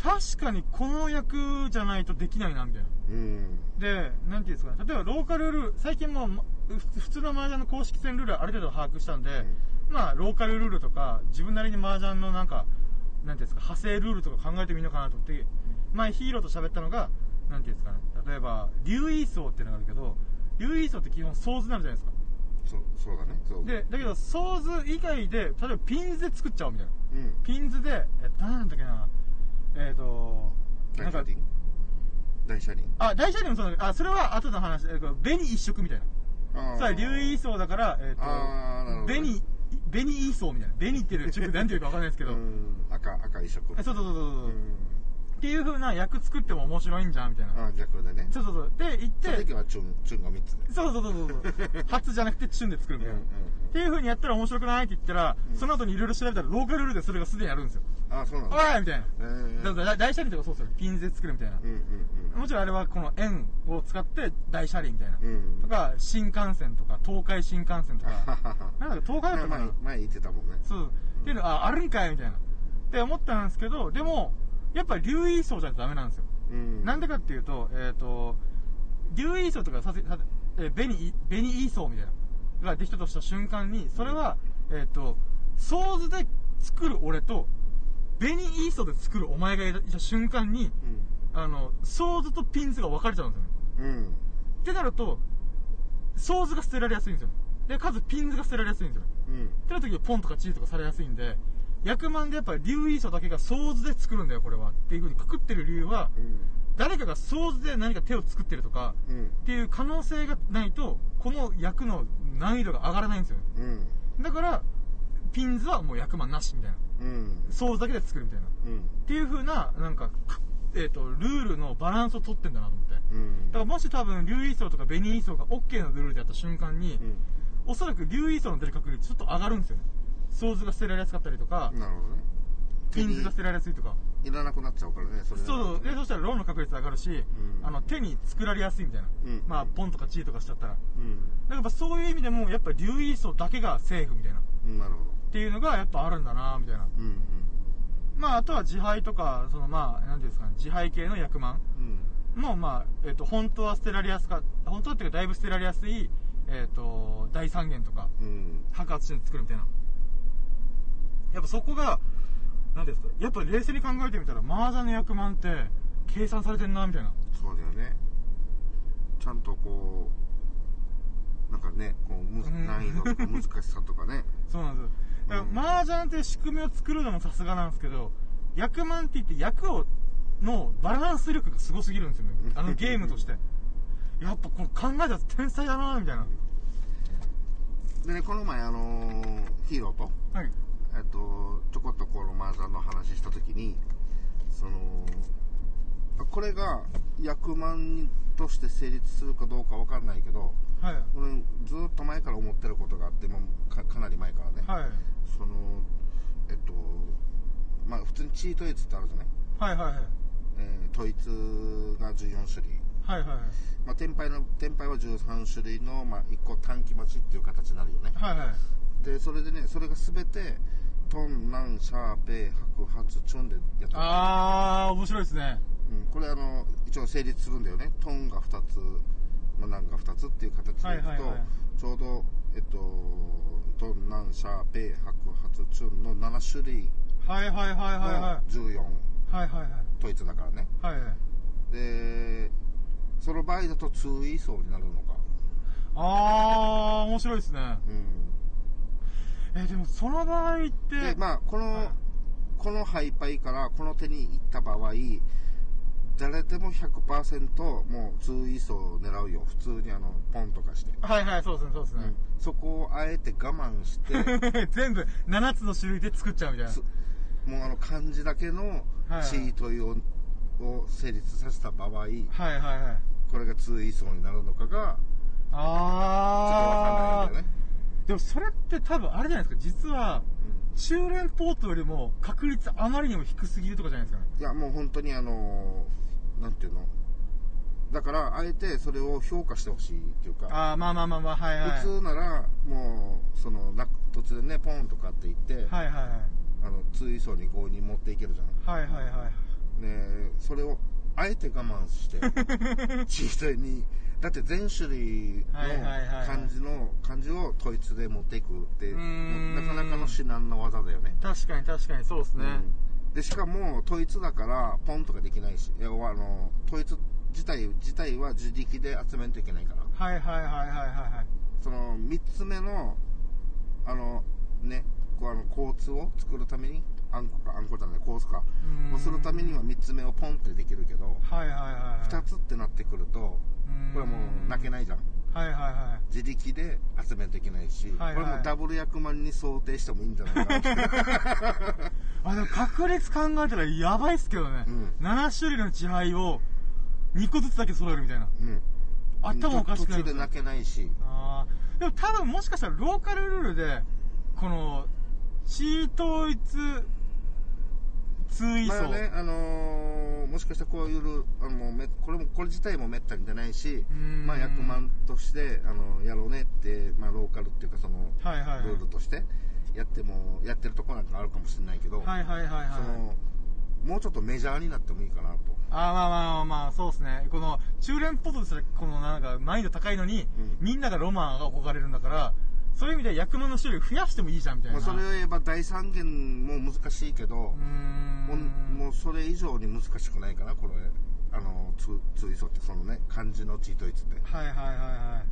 確かにこの役じゃないとできないな、みたいな。うん。で、なんていうんですかね、例えばローカルルール、最近も普通の麻雀の公式戦ルールはある程度把握したんで、まあ、ローカルルールとか、自分なりに麻雀のなんか、なんていうんですか、派生ルールとか考えてみようかなと思って、前ヒーローと喋ったのが、なんていうんですかね、例えば、竜イーソーっていうのがあるけど、竜イーソーって基本、ソーズになるじゃないですか。そうそうだね。そう。でだけどソーズ以外で例えばピンズで作っちゃおうみたいな。うん。ピンズでえっと何なんだっけな。えっ、となんか大車輪？大車輪。あ大車輪もそうだけどあそれは後の話。えっと紅一色みたいな。さあ竜衣層だからえーと紅紅衣層みたいな。紅っていう中国でなんていうかわかんないですけど、うん。赤赤一色。えそうそうそうそうそう、うんっていう風な役作っても面白いんじゃんみたいなあー逆でねそうそうそうで言ってその時はチュンチュンが3つでそうそうそうそう初じゃなくてチュンで作るみたいな、っていう風にやったら面白くないって言ったら、うんその後にいろいろ調べたらローカルルールでそれがすでにあるんですよ。あそうなんおだいみたいな。えーだから大車輪とかそうですよ。ピンズで作るみたいな。うんうんもちろんあれはこの円を使って大車輪みたいな。うんうんとか、新幹線とか、東海新幹線とか。なんだか東海だったか前な前言ってたもんねそう。っていうのあ、あるんかいみたいな。って思ったんですけど、でも、やっぱ竜衣層じゃダメなんですよ。うんなんでかっていうと、えっ、と、緑一色とかさせ、させえー、紅い、紅一色みたいな、ができたとした瞬間に、それは、えっ、と、ソーズで作る俺と、紅一色で作るお前がいた瞬間に、あの、ソーズとピンズが分かれちゃうんですよね。うんうんってなると、ソーズが捨てられやすいんですよ。で、かつピンズが捨てられやすいんですよ。うんってなった時にポンとかチーとかされやすいんで、役満でやっぱり緑一色だけがソーズで作るんだよ、これは。っていう風にくくってる理由は、誰かがソーズで何か手を作ってるとか、うんっていう可能性がないと、この役の難易度が上がらないんですよね。うんだから、ピンズはもう役満なしみたいな。うんソーズだけで作るみたいな。っうんていう風な、なんか、くえっ、と、ルールのバランスを取ってんだなと思って。だうんからもし多分、緑一色とか紅一色が OK のルールでやった瞬間に、うんおそらく緑一色の出る確率ちょっと上がるんですよね。ソーズが捨てられやすかったりとか、なるほどねピンズが捨てられやすいとか。いらなくなっちゃうからねそれそうそう。で、そしたらローンの確率上がるし、んあの、手に作られやすいみたいな。うんまあ、ポンとかチーとかしちゃったら。だかうんらやっぱそういう意味でも、やっぱ竜衣層だけがセーフみたいな。っうんなるほどていうのがやっぱあるんだなみたいな。うんうんまあ、あとは自敗とか、そのまあ、なんていうんですかね、自敗系の役満うんも、まあ、えっ、と、本当は捨てられやすか、本当はっていうかだいぶ捨てられやすい、えっ、と、大三元とか、うん白髪して作るみたいな。やっぱそこが、なんていうんですか、やっぱ冷静に考えてみたら、麻雀の役満って、計算されてんな、みたいな。そうだよねちゃんとこうなんかねこううん難易度とか難しさとかね そうなんですよ。だから、うん麻雀って仕組みを作るのもさすがなんですけど、役満って言って役を、のバランス力がすごすぎるんですよね。あのゲームとして。やっぱこれ考えたら天才だな、みたいな。でねこの前あのーヒーローとはい。えっとちょこっとこの麻雀の話した時にそのこれが役満として成立するかどうかわかんないけどはい。俺ずっと前から思ってることがあってもうかかなり前からね、はい。そのえっとまあ普通にチート率ってあるじゃない、はいはいはい。えー、統一が14種類はいはいはい。まあ、天敗の天敗は13種類の、まあ、1個短期待ちっていう形になるよねはいはい。でそれでねそれが全てトンナンシャーペイ白髪チュンでやってるあー、面白いですね。うん、これあの一応成立するんだよねトンが2つ、まあ、ナンが2つっていう形でいくと、はいはいはいちょうどえっとトンナンシャーペイ白髪チュンの7種類はいはいはいはいのは14い。はいはいはい。統一だからねはいはい。でその場合だと通位層になるのかあー、面白いですね。うんえ、でもその場合って、でまあこの、はい。このハイパイからこの手に行った場合誰でも100%もう通位層を狙うよ。普通にあのポンとかして、はいはい、そうですね、そうですね。うん。そこをあえて我慢して。全部7つの種類で作っちゃうみたいな。す。もうあの漢字だけのはいチートを,、を成立させた場合はいはいはい。これが通位層になるのかがちょっとわかんないんだよね、でもそれって多分あれじゃないですか、実は、中連ポートよりも確率あまりにも低すぎるとかじゃないですかね。いやもう本当にあのなんていうの？だからあえてそれを評価してほしいっていうかあー、まあまあまあまあ、はいはい。普通ならもうそのな突然ねポンとかって言って、はいはいはい。あの通位層に強引に持っていけるじゃんはいはいはい。ねそれをあえて我慢してチートにだって全種類のはいはいはいはい漢字の漢字を統一で持っていくってなかなかの至難の技だよね確かに確かにそうですね。うんでしかも統一だからポンとかできないしいやあの統一自体自体は自力で集めんといけないからはいはいはいはいはいはい。その3つ目のあのねこうあの交通を作るためにあんこかあんこじゃないコースか。うん。をするためには3つ目をポンってできるけどはいはいはいはい。2つってなってくるとこれはもう泣けないじゃん。はいはいはい自力で集めないといけないし、はいはい。これもダブル役満に想定してもいいんじゃないかな あでも確率考えたらやばいっすけどね、うん。7種類の地配を2個ずつだけ揃えるみたいな。うん。頭おかしくなる途中で泣けないし。あー。でも多分もしかしたらローカルルールでこの地統一通位層、まあね、あのーもしかしたらこういうルあのめこれもこれ自体もめったに出ないしうん。まあ役満としてあのやろうねって、まあ、ローカルっていうかそのはいはいはい。ルールとしてやってもやってるとこなんかあるかもしれないけど、はいはいはいはいそのもうちょっとメジャーになってもいいかなと。あーまあまあまあそうですね。この中連ポットですらこのなんか難易度高いのに、うん。みんながロマンが憧れるんだからそういう意味で役満の種類増やしてもいいじゃんみたいな、まあ、それを言えば第三元も難しいけど、もうもうそれ以上に難しくないかなこれ。あのツツイソってそのね漢字のチートイツって。はいはいはいは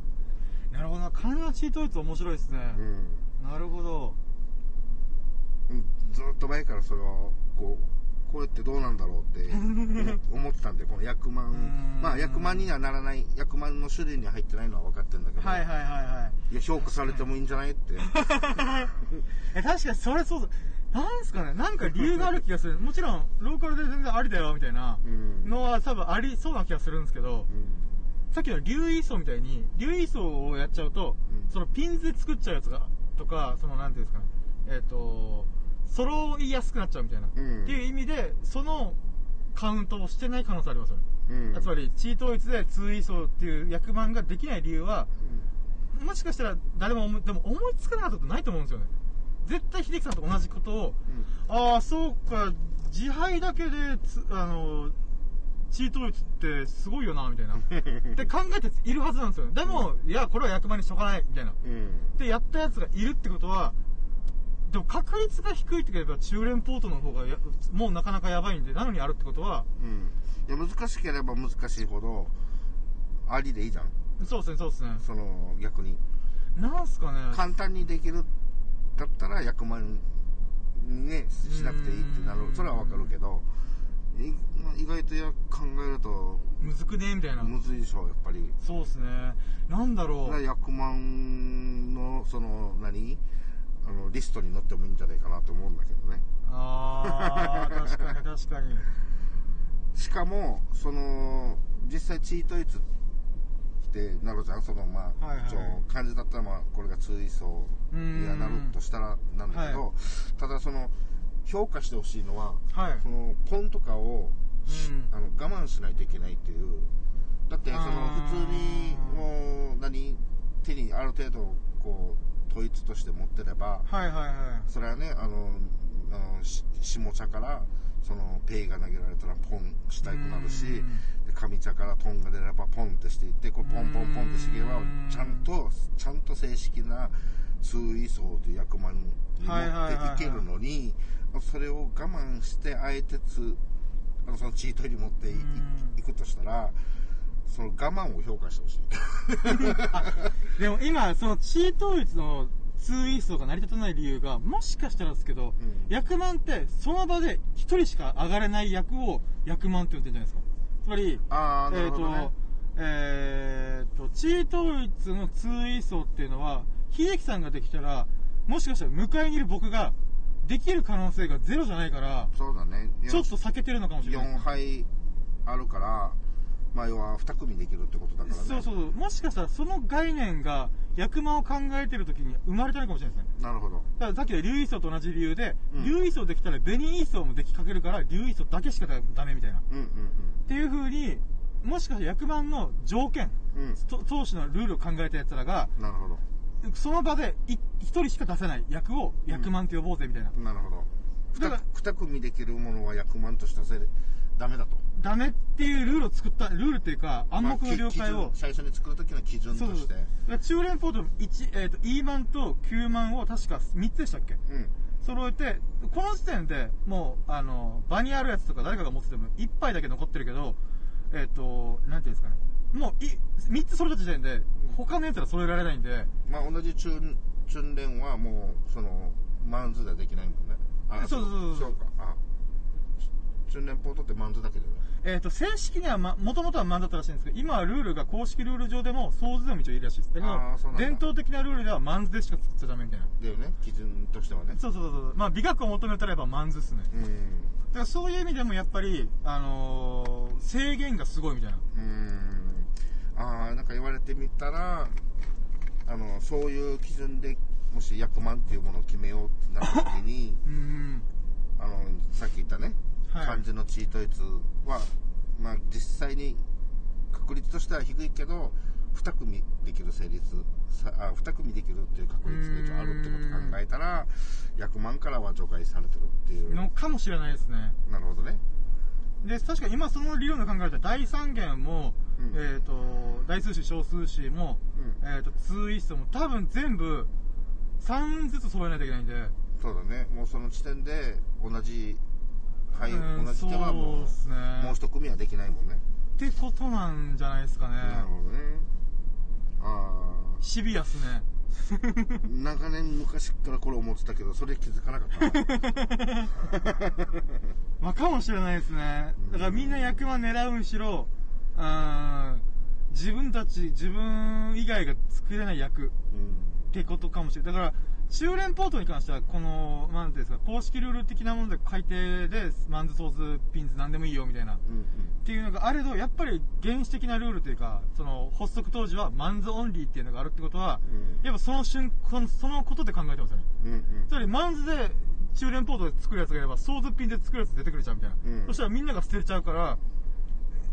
い。なるほどな。漢字のチートイツ面白いですね、うん。なるほど。うん。ずっと前からそれをこうこれってどうなんだろうって思 思ってたんでこの役満。ん。まあ役満にはならない。役満の種類には入ってないのは分かってるんだけど、はいはいはいはい。いや評価されてもいいんじゃないって。え確かにそれそうそうなんですかね。なんか理由がある気がする。もちろんローカルで全然ありだよみたいなうん。のは多分ありそうな気がするんですけどうん。さっきの竜位層みたいに竜位層をやっちゃうと、うん。そのピンズで作っちゃうやつがとかそのなんていうんですかね。えっ、と揃いやすくなっちゃうみたいな、うん。っていう意味でそのカウントをしてない可能性ありますよね、うん。つまりチートイツで通位層っていう役満ができない理由はもしかしたら誰も思いでも思いつかなかったことないと思うんですよね。絶対秀樹さんと同じことを、ああそうか自敗だけでつあのチートイツってすごいよなみたいな。って考えているはずなんですよね。でも、いやこれは役満にしとかないみたいな。うんうん。でやったやつがいるってことはでも確率が低いって言えば中連ポートの方がやもうなかなかやばいんでなのにあるってことはうん。いや難しければ難しいほどありでいいじゃん。そうですねそうですね。その逆に。なんすかね。簡単にできるだったら100万にねしなくていいってなる。うん。それはわかるけど意外とや考えるとむずくね？みたいな。むずいでしょやっぱり。そうですね。なんだろう。だから100万のその何？あのリストに載ってもいいんじゃないかなと思うんだけどね。ああ確かに確かに。しかもその実際チートイツってなるじゃん？そのまあ、はいはい。漢字だったらまあこれが通位層にはなるとしたらなんだけど、はただその評価してほしいのははい。そのポンとかを、しうん。あの我慢しないといけないっていう。だってその普通にもう何？手にある程度こう統一として持ってればはいはいはい。それはねあのあのし下茶からそのペイが投げられたらポンしたくなるしうんで上茶からトンが出ればポンってしていってこうポンポンポンってしていけばうんちゃんとちゃんと正式な通位層という役満に持っていけるのにそれを我慢してあえてつあのそのチートに持っていくとしたらその我慢を評価してほしい。でも今そのチートイツのツーイーストが成り立たない理由がもしかしたらですけど、うん。役満ってその場で一人しか上がれない役を役満って言ってるじゃないですか。つまりあーなえっ、るほどね。とえっ、とチートイツのツーイーストっていうのは秀樹さんができたらもしかしたら向かいにいる僕ができる可能性がゼロじゃないからそうだね。ちょっと避けてるのかもしれない。4杯あるから、まあ、要は2組できるってことだからね。そうそう。もしかしたらその概念が役満を考えてる時に生まれてないかもしれないですね。なるほど。だからさっきの竜位層と同じ理由で、うん。竜位層できたら紅位層もできかけるから竜位層だけしかダメみたいな。っうんうん。ていう風にもしかしたら役満の条件うん。と投資のルールを考えたやつらがうんなるほど。その場でい一人しか出せない役を役満って呼ぼうぜみたいな、なるほど。だから 2, 組できるものは役満としてはそれでダメだとダメっていうルールを作ったルールっていうか暗黙の了解を、まあ最初に作る時の基準とそうそう。してだから中連ポートの1、えー、と E 満と Q 満を確か3つでしたっけ？うん。揃えてこの時点でもうあの場にあるやつとか誰かが持ってても1杯だけ残ってるけどえっ、となんていうんですかね。もうい3つ揃えた時点で他のやつら揃えられないんで、まあ同じチュンチュンレンはもうそのマンズではできないもんね。あそうそうそうそう。そうか。あチュンレンポートってマンズだけどねえっ、と、正式にはま、もともとはマンだったらしいんですけど、今はルールが公式ルール上でも、ソーズでも一応いるらしいです。だけど伝統的なルールではマンズでしか作っちゃダメみたいな。だよね基準としてはねそうそうそうそう。まあ、美学を求めたらやっぱマンズっすね。うんだからそういう意味でもやっぱり、あのー制限がすごいみたいな。うんああなんか言われてみたらあのそういう基準でもし100万っていうものを決めようってなった時にうーん。あのさっき言ったね、はい。漢字のチート率は、まあ、実際に確率としては低いけど2組できる成立さあ2組できるっていう確率が一応あるってことを考えたら100万からは除外されてるっていう。のかもしれないですね。なるほどね。で、確か今その理論で考えたら、第三元も、うん。えっ、と、大数詞、小数詞も、うん。えっ、と、ツーイストも多分全部、3ずつ揃えないといけないんで、そうだね。もうその時点で同じはいうん同じ手はもうねもう一組はできないもんねってことなんじゃないですかね。なるほどねあシビアっすね。あ長年昔からこれ思ってたけどそれ気づかなかったな まあ、かもしれないですね。だからみんな役満狙うんしろ、うーん、自分たち、自分以外が作れない役うんってことかもしれない。だから、九蓮宝燈に関しては、この、なんていうんですか、公式ルール的なもので改定で、マンズ、ソーズ、ピンズ、なんでもいいよ、みたいな。うんっていうのがあれど、やっぱり原始的なルールというか、その、発足当時はマンズオンリーっていうのがあるってことは、うんやっぱその瞬間、そのことで考えてますよね。うんうんつまり、マンズで中連ポートで作るやつがいれば、ソーズピンで作るやつ出てくるじゃん、みたいな。うんそしたらみんなが捨てちゃうから、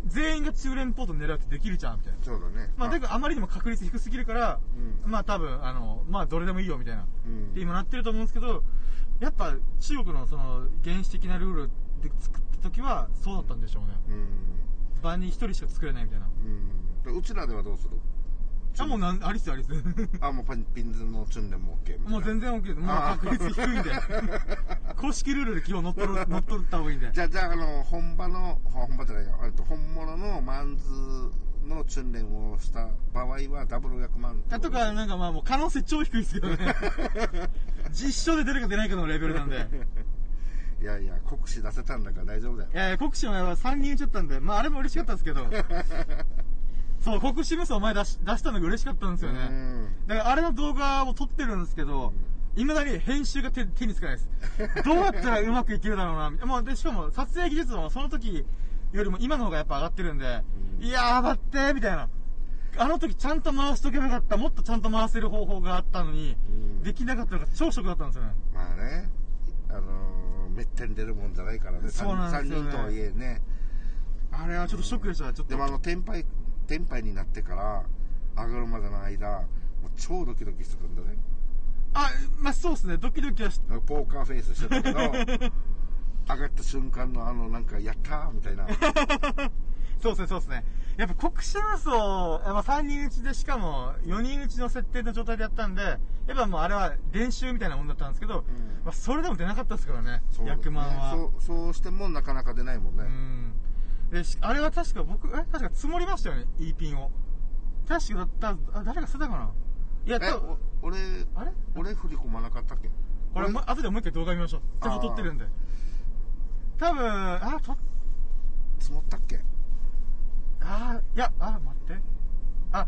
全員が中連ポート狙うってできるじゃん、みたいな。そうだねまあ、だけどあまりにも確率低すぎるから、うんまあ多分、あの、まあどれでもいいよ、みたいな。うんって今なってると思うんですけど、やっぱ中国のその原始的なルールで作った時はそうだったんでしょうね。うん万人一人しか作れないみたいな。うんでうちらではどうする？あ、もうなん、ありっすよ、ありっす。あもうパンピンズのチュンでも OK もう全然 OK です。もう確率低いんで。公式ルールで基本乗っ取る、乗っ取った方がいいんで。じゃあじゃああの本場の本場じゃないよえっと本物のマンズのチュンレンをした場合はダブル100万ととか、なんかまあもう可能性超低いですけどね。実証で出るか出ないかのレベルなんで。いやいや国士出せたんだから大丈夫だよいやいや、国士も3人打っちゃったんで、まああれも嬉しかったんですけど。そう、国士無双前出し出したのが嬉しかったんですよね。うんだからあれの動画を撮ってるんですけど、いまだに編集が手手につかないです。どうやったらうまくいけるだろうな。もうで、しかも撮影技術もその時よりも今の方がやっぱ上がってるんで、うんいやー待ってみたいな。あの時ちゃんと回しとけばよかった。もっとちゃんと回せる方法があったのに、うんできなかったのが超ショックだったんですよね。まあねあのーめったに出るもんじゃないからねそうなんですよね3人とはいえねあれはちょっとショックでした。ちょっと。でもあの天杯天杯になってから上がるまでの間もう超ドキドキするんだねあ、まあそうですね。ドキドキはしポーカーフェイスしてたけど 上がった瞬間のあのなんかやったーみたいな そうですね、そうですね。やっぱ国士無双、まあ、3人打ちでしかも4人打ちの設定の状態でやったんで、やっぱもうあれは練習みたいなもんだったんですけど、まあ、それでも出なかったですからね役満は。そうそうしてもなかなか出ないもんね、うん。で、しあれは確か僕、え確か積もりましたよね、E ピンを。確かだった、あ誰か捨てたかないや、俺あれ？俺振り込まなかったっけ？これ、もう後でもう一回動画見ましょう。ちゃんと撮ってるんで。多分、あ、と、積もったっけ？あーいや、あ、待って。あ、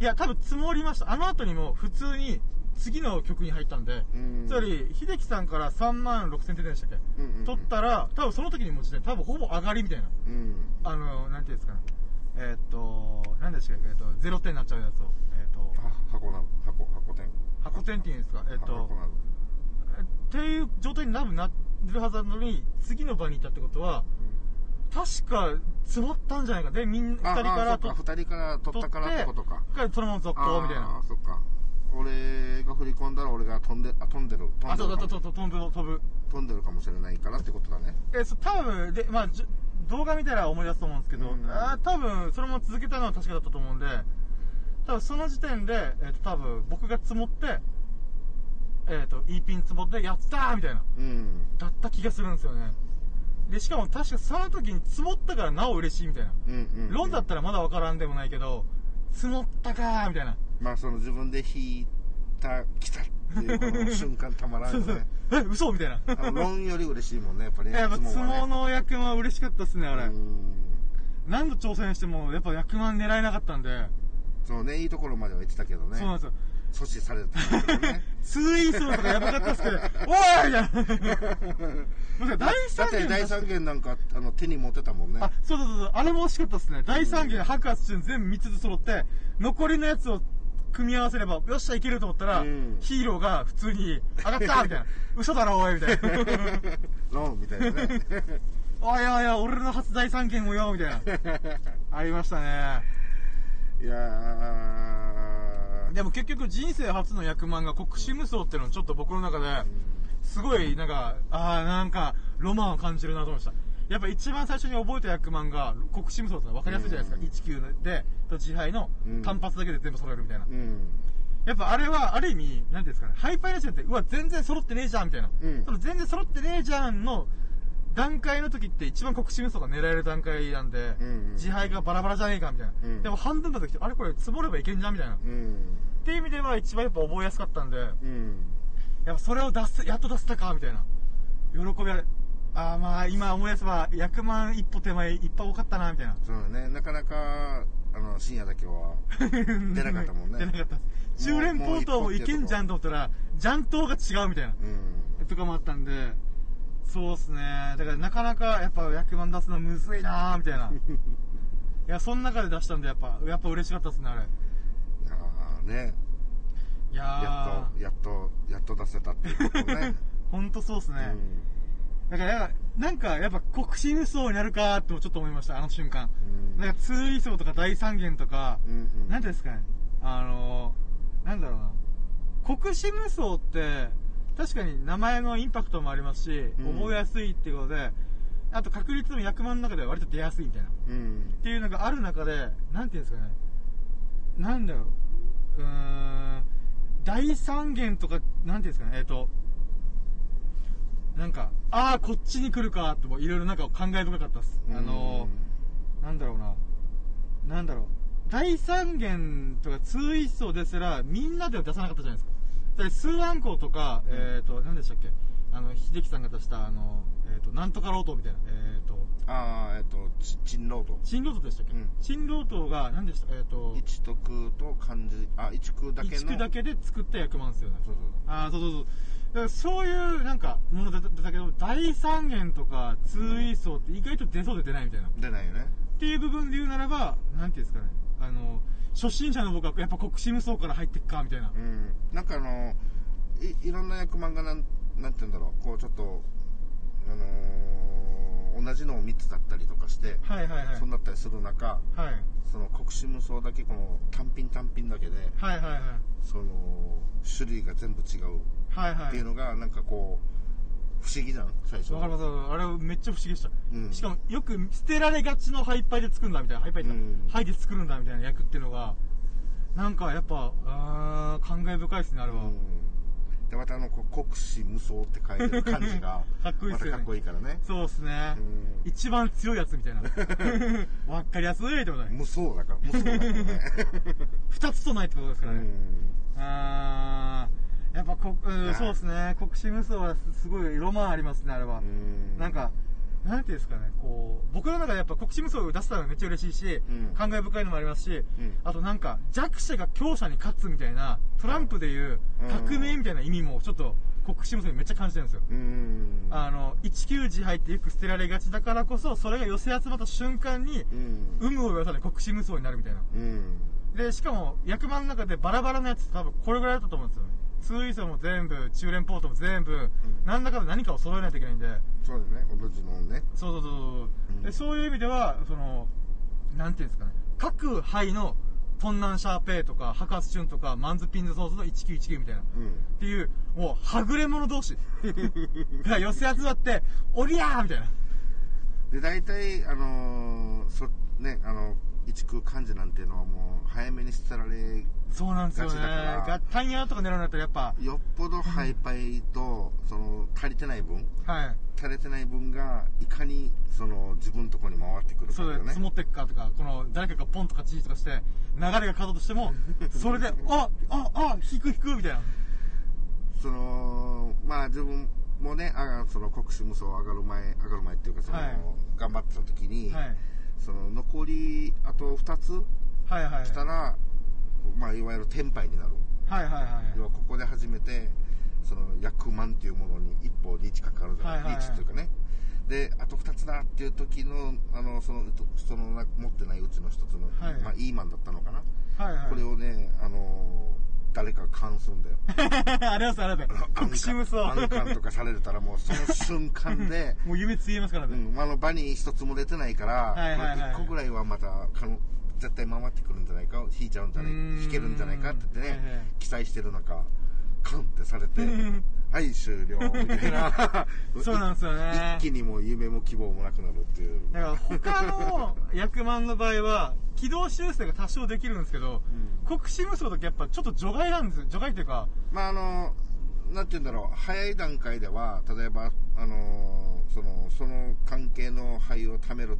いや、多分積もりました。あの後にも普通に次の曲に入ったんで、うん。つまり、秀樹さんから3万6千点でしたっけ、うんうんうん。取ったら、多分その時にもう時点で多分ほぼ上がりみたいな。うん。あの、なんていうんですかね。えーっと、なんでしたっけ？えーっと、0点になっちゃうやつを。えーっと、あ箱なの箱箱店箱点っていうんですか？えーっとっていう状態になるなるはずなのに、次の場にいたってことは、確か積もったんじゃないか。で、みんな、あ二人からあそっか。二人から取ったからってことか。からそのまま続行みたいな。ああそっか俺が振り込んだら俺が飛んであ飛んでる飛んでるあ、そうだ、かもそうそう、飛ぶ、飛ぶ。飛んでるかもしれないからってことだねえ、そう、多分、で、まあ、じゅ動画見たら思い出すと思うんですけど、うんあー多分、それも続けたのは確かだったと思うんで、多分その時点で、えっ、と、多分、僕が積もって、えっ、と、E ピン積もって、やったーみたいな、うんだった気がするんですよね。で、しかも確かその時に積もったからなお嬉しいみたいな。うんうんロンだったらまだわからんでもないけど、積もったかーみたいな。まあその自分で引いた来たっていうこの瞬間たまらんよね。え嘘みたいな。あの論より嬉しいもんねやっぱりねやっぱ相相撲の役満は嬉しかったっすねあれ。うん。何度挑戦してもやっぱ役満狙えなかったんで、そうねいいところまでは言ってたけどね。そうなんですよ阻止されてたね。ツーイーソーとかやばかったっすけど。おいみたいなもしか大だっ三元て大三元なんかあの手に持ってたもんね。あそうそうそうあれも惜しかったっすね。大三元白髪順全部3つ揃って残りのやつを組み合わせればよっしゃいけると思ったら、うん。ヒーローが普通に上がったみたいな。嘘だろおいみたいな。ロンみたいなね。おいおいおい俺の初大三元もよみたいな。ありましたね。いやーでも結局人生初の役満が国士無双っていうのはちょっと僕の中ですごいなんかああなんかロマンを感じるなと思いました。やっぱ一番最初に覚えた役満が国士無双ってのは分かりやすいじゃないですか、19でと自敗のうん。単発だけで全部揃えるみたいな、うん。やっぱあれはある意味なんていうんですかね。ハイパイレーションってうわ全然揃ってねえじゃんみたいな、うん。その全然揃ってねえじゃんの段階の時って一番国士無双が狙える段階なんで、うんうん自敗がバラバラじゃねえかみたいな、うんでも半分の時ってあれこれ積もればいけんじゃんみたいな、うんっていう意味では一番やっぱ覚えやすかったんで、うんやっぱそれを出す、やっと出せたか、みたいな。喜びある。ああ、まあ、今思い出せば、役満一歩手前、いっぱい多かったな、みたいな。そうだねなかなかあの深夜だけは 出なかったもんね出なかった。中連ポートもいけんじゃんと思ったら、ジャン島が違うみたいな。うんとかもあったんで、そうっすね。だからなかなか、やっぱ役満出すのむずいなーみたいな。いや、その中で出したんで、やっぱ、やっぱ嬉しかったっすね、あれ。いやーねいやー、やっとやっとやっと出せたっていうことねほんとそうっすね。うだから、なんか、やっぱ国士無双になるかーってちょっと思いました、あの瞬間。なんか、ツーイソーとか大三元とか、うんうんなんていうんですかね、あのー、なんだろうな。国士無双って、確かに名前のインパクトもありますし、うん覚えやすいっていうことで、あと確率も役満の中では割と出やすいみたいな。っうんていうのがある中で、なんていうんですかね、なんだろう、うーん、大三元とか、なんていうんですかね、えっ、と、なんか、ああ、こっちに来るか、といろいろなんか感慨深かったです。あのー、なんだろうな。なんだろう。大三元とか通一層ですら、みんなでは出さなかったじゃないですか。だって、数案校とか、うん。えっ、と、何でしたっけ？あの、秀樹さんが出した、あの、えっ、と、なんとかロートみたいな、えっ、と、ああえっとち珍老と新ロートでしたっけ、うん。新ロートが何でした？えっ、と、一徳と漢字あ一区だけの。一区だけで作った役満ですよね。そうそうああ、そうそうそう。だからそういう、なんか、もの出た出たけど、大三元とか、通位層って意外と出そうで出ないみたいな。出ないよね。っていう部分で言うならば、なんていうんですかね。あの、初心者の僕はやっぱ国士無双から入ってっか、みたいな。うんなんかあのいいろんな役満がなんなんて言うんだろうこうちょっとあのー同じのを3つだったりとかして、はいはいはい。そうなったりする中はい。その国士無双だけこの単品単品だけではいはいはい。その種類が全部違う。っていうのがなんかこう不思議じゃん最初わかります。あれめっちゃ不思議でした。うんしかもよく捨てられがちのハイパイで作るんだみたいな。ハイパイってうんハイで作るんだみたいな役っていうのが、なんかやっぱ、あー感慨深いですね、あれは。うんでまたあのこう国士無双って書いてる感じが かっこいいっすよねかっこいいからねそうですね。うん一番強いやつみたいな。わかりやすいってことね。無双だから無双だからね 二つとないってことですからね。うんあー、やっぱこ、うんそうですね。国士無双はすすごいロマンありますね、あれは。うんなんか、なんていうんですかね、こう、僕の中でやっぱ国士無双を出せたのがめっちゃ嬉しいし、うん感慨深いのもありますし、うんあとなんか、弱者が強者に勝つみたいな、トランプでいううん革命みたいな意味もちょっと国士無双にめっちゃ感じてるんですよ。うんあの、19自敗ってよく捨てられがちだからこそ、それが寄せ集まった瞬間に、うん有無を言わさない国士無双になるみたいな。うんで、しかも、役満の中でバラバラなやつ多分これぐらいだったと思うんですよね。通位層も全部、中連ポートも全部、何らかの何かを揃えないといけないんで、そうだね。同じのね。そうそうそうそう、うん。でそういう意味では、その、なんていうんですかね、各杯のトンナンシャーペイとか、ハカスチュンとか、マンズピンズソースの1919みたいな。っうん。ていう、もう、はぐれ者同士。が寄せ集まって、おりゃーみたいな。で大体あのーそねあの一空漢字なんていうのはもう早めに捨てられそうなんですよね。ガチだからがタイヤとか狙うんだったらやっぱ。よっぽどハイパイとその足りてない分。はい。足りてない分がいかにその自分のところに回ってくるかそうだよね。で積もっていくかとかこの誰かがポンとかチーとかして流れが変わったとしても それであああ引く引くみたいな。そのまあ自分もねあその国士無双上がる前上がる前っていうかその、はい。頑張ってた時に、はいその残りあと2つはいはい。来たら、まあいわゆる天敗になる。はいはいはい。要はここで初めてその役満っていうものに一歩リーチかかるじゃない、はいはいはい。リーチっていうかね。であと2つだっていう時のあのそのそのな持ってないうちの一つの、はい。まあ、いいマンだったのかな、はいはい。これをねあの誰かが勘すんだよ。ありますあります国士無双。アンカンとかされたらもうその瞬間で もう夢ついえますからうね、ん、あの場に一つも出てないから、はいはいはい。1個ぐらいはまたかの絶対回ってくるんじゃないか引いちゃうんじゃないうーん。引けるんじゃないかって言ってね、はいはい。期待してる中カンってされて はい終了みたいな。そうなんですよね。一気にもう夢も希望もなくなるっていう。だから他の役満の場合は軌道修正が多少できるんですけど、国士無双とかやっぱちょっと除外なんですよ除外っていうかまああのなんて言うんだろう。早い段階では例えばあのそのその関係の灰を貯める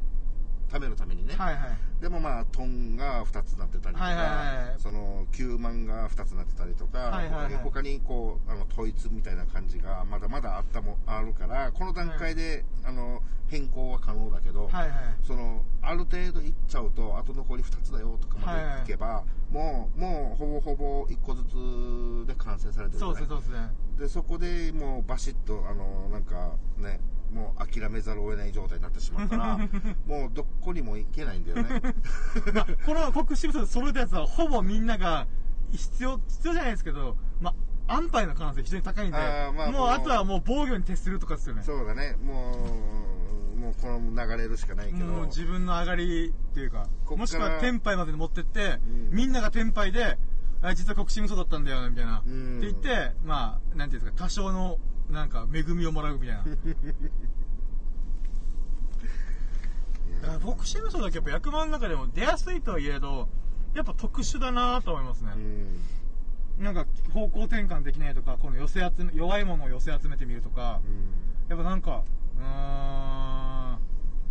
貯めるためにね、はいはい。でもまあトンが2つなってたりとか、はいはいはいその9万が2つなってたりとか、はいはいはい。他にこうあの統一みたいな感じがまだまだあったもあるからこの段階で、あの変更は可能だけど、はいはい。そのある程度いっちゃうとあと残り2つだよとかまでいけば、もうもうほぼほぼ1個ずつで完成されてるそうですねでそこでもうバシッとあのなんかねもう諦めざるを得ない状態になってしまったら もうどこにも行けないんだよね。まあ、この国士無双で揃えたやつはほぼみんなが必要必要じゃないですけど、まあ、安牌の可能性非常に高いんでまあもうあとはもう防御に徹するとかですよね。そうだね。もうもうこの流れるしかないけど。もう自分の上がりっていうかもしくは天杯まで持ってって、うん。みんなが天杯であ実は国士無双だったんだよみたいな、うん。って言ってまあなんていうんですか多少のなんか恵みをもらうみたいな。だからボクシング層だけやっぱ役満の中でも出やすいとはいえどやっぱ特殊だなと思いますね。う、んなんか方向転換できないとかこの寄せ集め弱いものを寄せ集めてみるとかやっぱなんかうーん。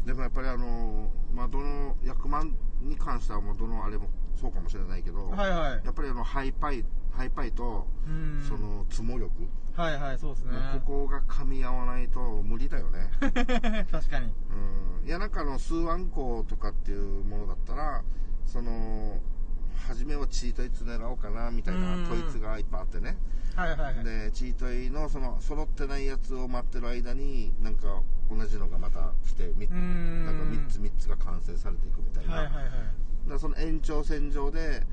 でもやっぱりあのまあどの役満に関してはもうどのあれもそうかもしれないけど、はいはい。やっぱりあのハイパイハイパイとうん。その積も力、はいはいそうですね。ここが噛み合わないと無理だよね。確かに。うん。いやなんかあの数案校とかっていうものだったらその初めはチートイツ狙おうかなみたいなうん。統一がいっぱいあってね。はいはいはい。でチートイのその揃ってないやつを待ってる間になんか同じのがまた来てみん。なんか3つ3つが完成されていくみたいな、はいはいはい。だその延長線上で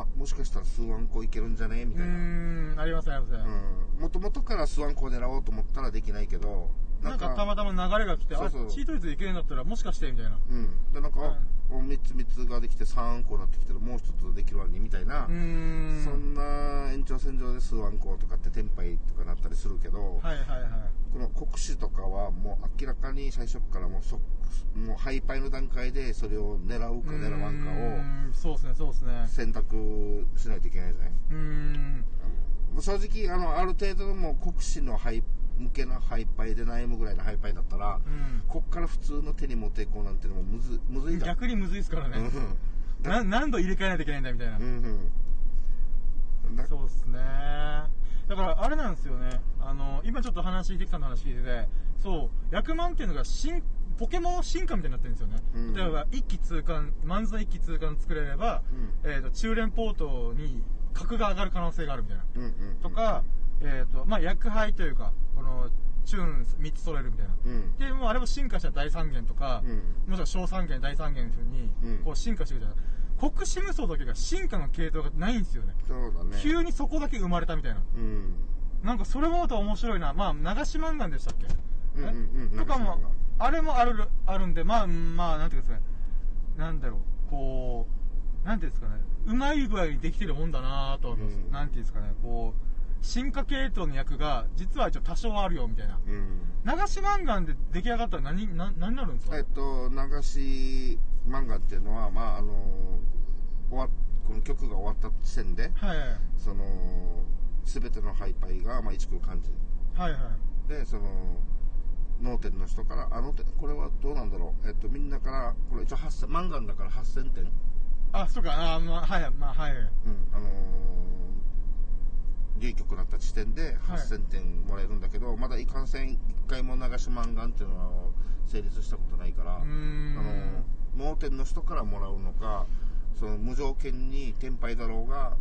あもしかしたら数案校いけるんじゃね？みうたいな。ーんありますあります、もともとから数案校狙おうと思ったらできないけどなんか。たまたま流れが来てそうそう。あチートイツいけるんだったらもしかしてみたいな。うん。でなんか、あ3つ3つができて3個になってきてるもう一つできるわにみたいな、そんな延長線上で数案校とかってテンパイとかなったりするけど、はいはいはいこの国士とかはもう明らかに最初からもうそもうハイパイの段階でそれを狙うか狙わんかうーんそうですねそうですね。を選択しないといけないじゃない？正直あのある程度のもう国士のハイ向けのハイパイで悩むぐらいのハイパイだったら、うん。こっから普通の手に持っていこうなんていうのもむずむずいだ逆にむずいですからね、うん。な何度入れ替えないといけないんだみたいな、うん。うんだそうですね。だからあれなんですよね。あの今ちょっと話秀樹さんの話聞いててそう役満っていうのが新ポケモン進化みたいになってるんですよね、うん。例えば一気通貫漫才一気通貫作れれば、うえー、と中連ポートに格が上がる可能性があるみたいな。うんうん。とか、えーとまあ、薬杯というかこのチューン3つ揃えるみたいな、うん。でもうあれも進化した大三元とか、うん。もしくは小三元大三元風にうん。こう進化していくじゃない。国士無双だけが進化の系統がないんですよね。そうだね。急にそこだけ生まれたみたいな。うん。なんかそれもまた面白いな。まあ流し漫画でしたっけ、うんうんうん。え？とかもあれもあるあるんでまあまあなんていうんですかね。なんだろう。こうなんていうんですかね。うまい具合にできてるもんだなと思います、うん。なんていうんですかね。こう進化系統の役が実は一応多少あるよみたいな。うん。流し漫画で出来上がったら何な何になるんですか、えっと流し漫画っていうのはまああの終わこの曲が終わった時点ではいはい。その全てのハイパイがまあ一空感じはいはい。でその脳天の人からあの点これはどうなんだろう？えっとみんなからこれ一応8000漫画だから8000点。あそうか。あまあはいはい。まあはい。うんあのー、流曲だった時点で8000点もらえるんだけど、まだいかんせん1回も流し漫画っていうのは成立したことないから、あの脳天の人からもらうのかその無条件に天敗だろうが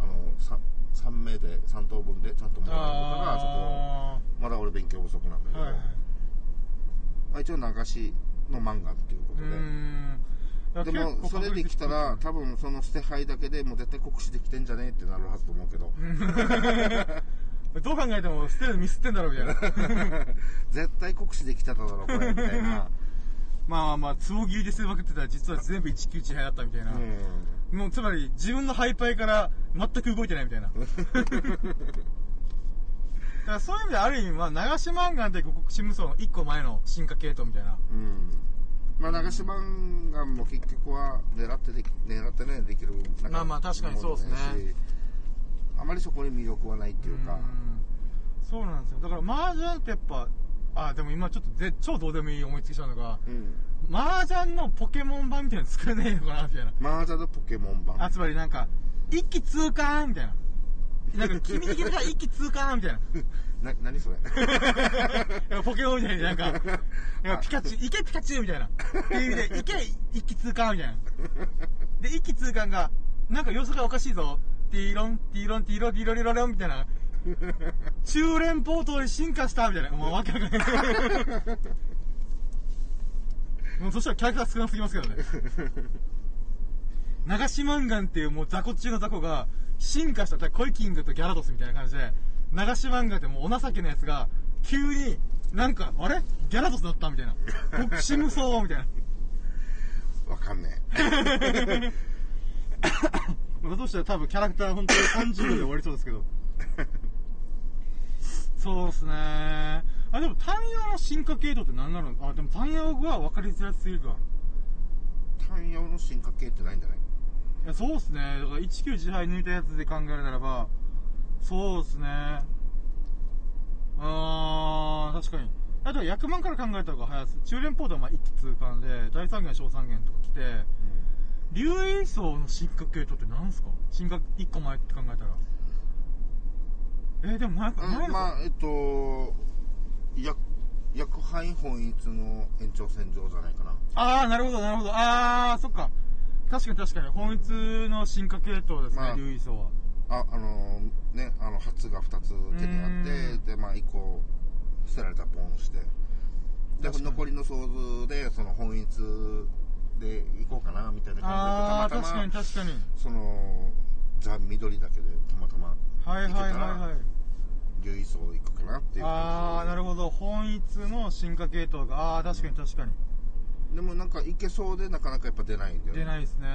あの 3, 3名で3等分でちゃんともらえるのかがちょあっとまだ俺勉強不足なんだけど、ーはい。一応流しの漫画っていうことで。んでもそれできたら多分その捨て牌だけでもう絶対酷使できてんじゃねえってなるはずと思うけど。どう考えても捨てるのミスってんだろうみたいな。絶対酷使できてただろこれみたいな。まあまあつぼ切りで捨てまくってたら実は全部191杯だったみたいな、うもうつまり自分のハイパイから全く動いてないみたいな。だからそういう意味である意味、まあ、流し漫画って国士無双の1個前の進化系統みたいな。ん、うん、まあ流し漫画も結局は狙ってでき狙ってねできるまあまあ確かにそうですね。あまりそこに魅力はないっていうか。ん。そうなんですよ。だから麻雀ってやっぱあでも今ちょっとぜ超どうでもいい思いつきしたのがうん。麻雀のポケモン版みたいなの作れないのかなみたいな。マージャのポケモン版？あつまりなんか一気通過みたいな。なんか君に聞いたら一気通過みたいな な何それ？ポケモンみたいになんか、なんかピカチュウ、いけピカチュウみたいな。っていう意味で、いけ一気通過みたいな。で、一気通過が、なんか様子がおかしいぞ。ティーロン、ティーロン、ティーロン、ティーロリロロンみたいな。中連ポートに進化したみたいな。もうわけわかんない。もうそしたらキャラクター少なすぎますけどね。流しマンガンっていうもう雑魚中の雑魚が進化した、コイキングとギャラドスみたいな感じで、流し漫画ってもうお情けなやつが、急になんか、あれ？ギャラドスだったみたいな。ボクシムソーみたいな。わかんねえ まあどうしたら多分キャラクター本当に30秒で終わりそうですけど。そうですねあ、でも単葉の進化系統って何なの？あ、でも単葉は分かりづらすぎるか。単葉の進化系ってないんじゃない？いやそうっすね。だから19自敗抜いたやつで考えるならば、そうっすね。あー、確かに。あとは役満から考えた方が早いです。中連ポートはまあ一気通貫で、大三元、小三元とか来て、竜位層の進化系統って何すか？進化1個前って考えたら。えー、でも前か、前のか、うんまあえっと薬薬杯本一の延長線上じゃないかなあー、なるほど、なるほど。あー、そっか。確かに確かに。本一の進化系統ですね、まあ竜位層は。ああのねあの初が2つ手にあうってでまあ1個捨てられたらポンしてで残りの想像でその本一で行こうかなみたいなあー、感じでたまたま確かに確かに。そのザ・緑だけでたまたまはいはいはい行けたらはい。竜位層行くかなっていうあー、なるほど。本一の進化系統が、あー、確かに確かに。どでもなんか行けそうでなかなかやっぱ出ないんだよね出ないですね。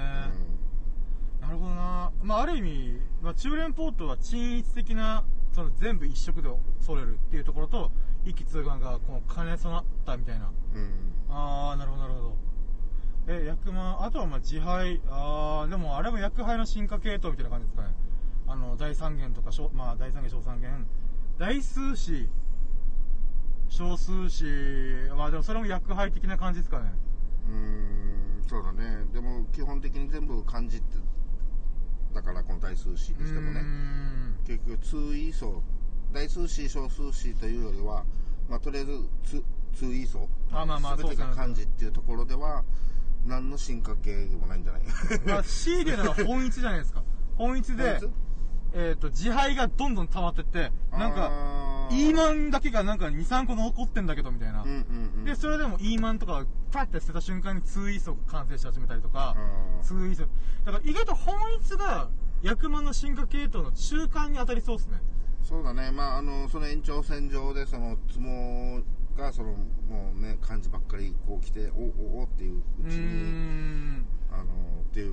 なるほどな。まあ、ある意味、まあ、中連ポートは均一的な、その全部一色で揃えるっていうところと、一気通貫がこう兼ね備わったみたいな。うん、うんあー、なるほどなるほど。え、薬満、あとはまあ自敗、あー、でもあれも薬杯の進化系統みたいな感じですかね。あの、第三元とか小、まあ、第三元、小三元、大数子、小数子、まあでもそれも薬杯的な感じですかね。うーんそうだねでも基本的に全部漢字ってだからこの大数詞にしてもね。結局通位層大数詞小数詞というよりは、まあ、とりあえず通通位層あまあまあ全てが漢字っていうところでは何の進化系でもないんじゃない。まあ、強いて言うなら本一じゃないですか。本一で、えっ、と、自敗がどんどん溜まってって、なんか、イーマンだけがなんか2、3個残ってんだけど、みたいな。うんうんうんで、それでもイーマンとか、パッて捨てた瞬間にツーイーソが完成し始めたりとか、あー。ツーイーソ。だから意外と本一が、役満の進化系統の中間に当たりそうですね。そうだねまああのその延長線上でその相撲がそのもうね漢字ばっかりこう来ておおおっていううちにん。あのっていう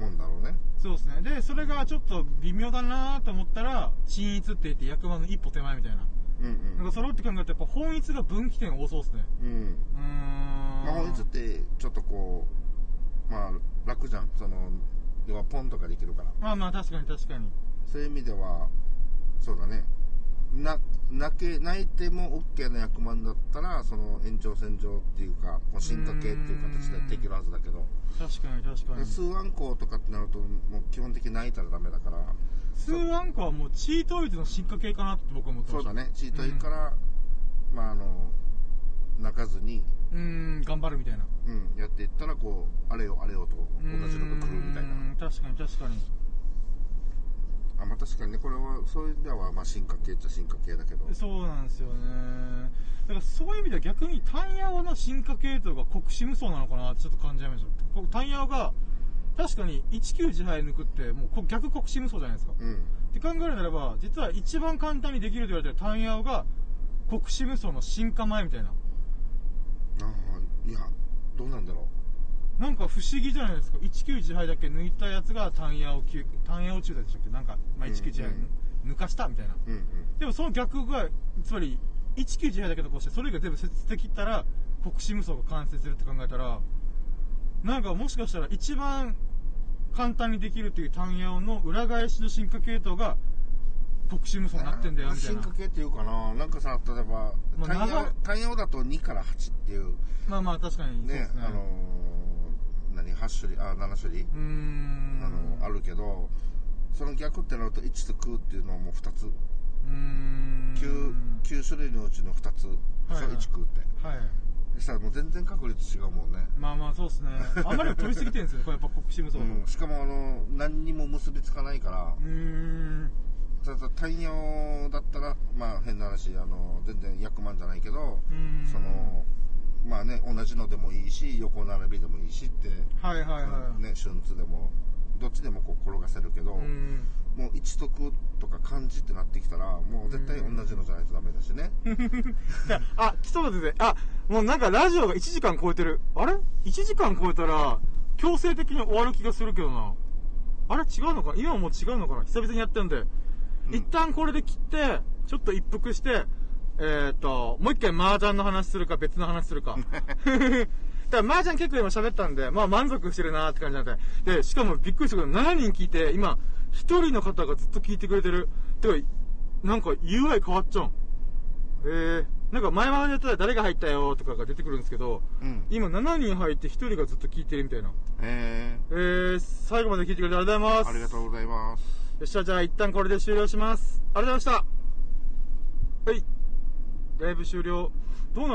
もんだろうねそうですね。で、それがちょっと微妙だなと思ったら、均一って言って役満の一歩手前みたいな。うんなんか揃って考えるとやっぱ本一が分岐点多そうですね。うんうんうーん。魔法術ってちょっとこうまあ楽じゃん？その要はポンとかできるから。まあまあ確かに確かに。そういう意味ではそうだね。な泣け泣いても OK な役満だったらその延長線上っていうかこう進化系っていう形でできるはずだけど。確かに確かに。数暗号とかってなるともう基本的に泣いたらダメだから。スーアンコはもうチートイズの進化系かなって僕は思ってました。そうだね。チートいいから、まああの泣かずに、うーん頑張るみたいな。うん、やっていったらこうあれよあれよと同じのが来るみたいうなん確かに確かに。あまあ確かにねこれはそういう意味ではまあ進化系っちゃ進化系だけど。そうなんですよね。だからそういう意味では逆にタンヤオの進化系統が国士無双なのかなってちょっと感じちゃいました。こタンヤオが確かに19自敗抜くってもうこ逆国士無双じゃないですか。うん。って考えるならば実は一番簡単にできると言われてるタンヤオが国士無双の進化前みたいなああいやどうなんだろなんか不思議じゃないですか。19自敗だけ抜いたやつがタンヤオ級タンヤオ中だでしたっけ？なんか、まあ、19自敗うん抜かしたみたいな。ううんうん。でもその逆がつまり19自敗だけどこうしてそれが全部捨て切ったら国士無双が完成するって考えたらなんかもしかしたら一番簡単にできるっていう単ヤオの裏返しの進化系統が国士無双になってんだよみたいな。進化系っていうかななんかさ例えばまあだと2から8っていう。まあまあ確かにねすね。あのー何？8種類？あ7種類？うーん。あのあるけどその逆ってなると1と9っていうのはもう2つ。うーん。9, 9種類のうちの2つ。はいはい。1空って。はい。そしたらもう全然確率違うもんね、まあまあそうですね。あんまり飛びすぎてるんですよねこれやっぱ国士無双とうん、しかもあの何にも結びつかないから。うーんただ太陽だったらまあ変な話あの全然役満じゃないけどそのまあね同じのでもいいし横並びでもいいしって、はいはいはい、ね春津でもどっちでもこう転がせるけど、うもう一徳とか漢字ってなってきたらもう絶対同じのじゃないとダメだしね、あ、来そうだ全然。あ、もうなんかラジオが1時間超えてる。あれ ?1 時間超えたら、強制的に終わる気がするけどな。あれ？違うのか？今もう違うのかな？久々にやってるんで。うん一旦これで切って、ちょっと一服して、えー、っと、もう一回麻雀の話するか別の話するか。だから麻雀結構今喋ったんで、まあ満足してるなって感じなんで。で、しかもびっくりしたけど、7人聞いて、今、1人の方がずっと聞いてくれてる。てか、なんか UI 変わっちゃうん。えー、なんか前までやったら誰が入ったよとかが出てくるんですけど、うん今7人入って1人がずっと聞いてるみたいな。ええー、最後まで聞いてくれてありがとうございー、ます。ありがとうございますよっしゃ、じゃあ一旦これで終了します。ありがとうございました。はい。ライブ終了。どうなの？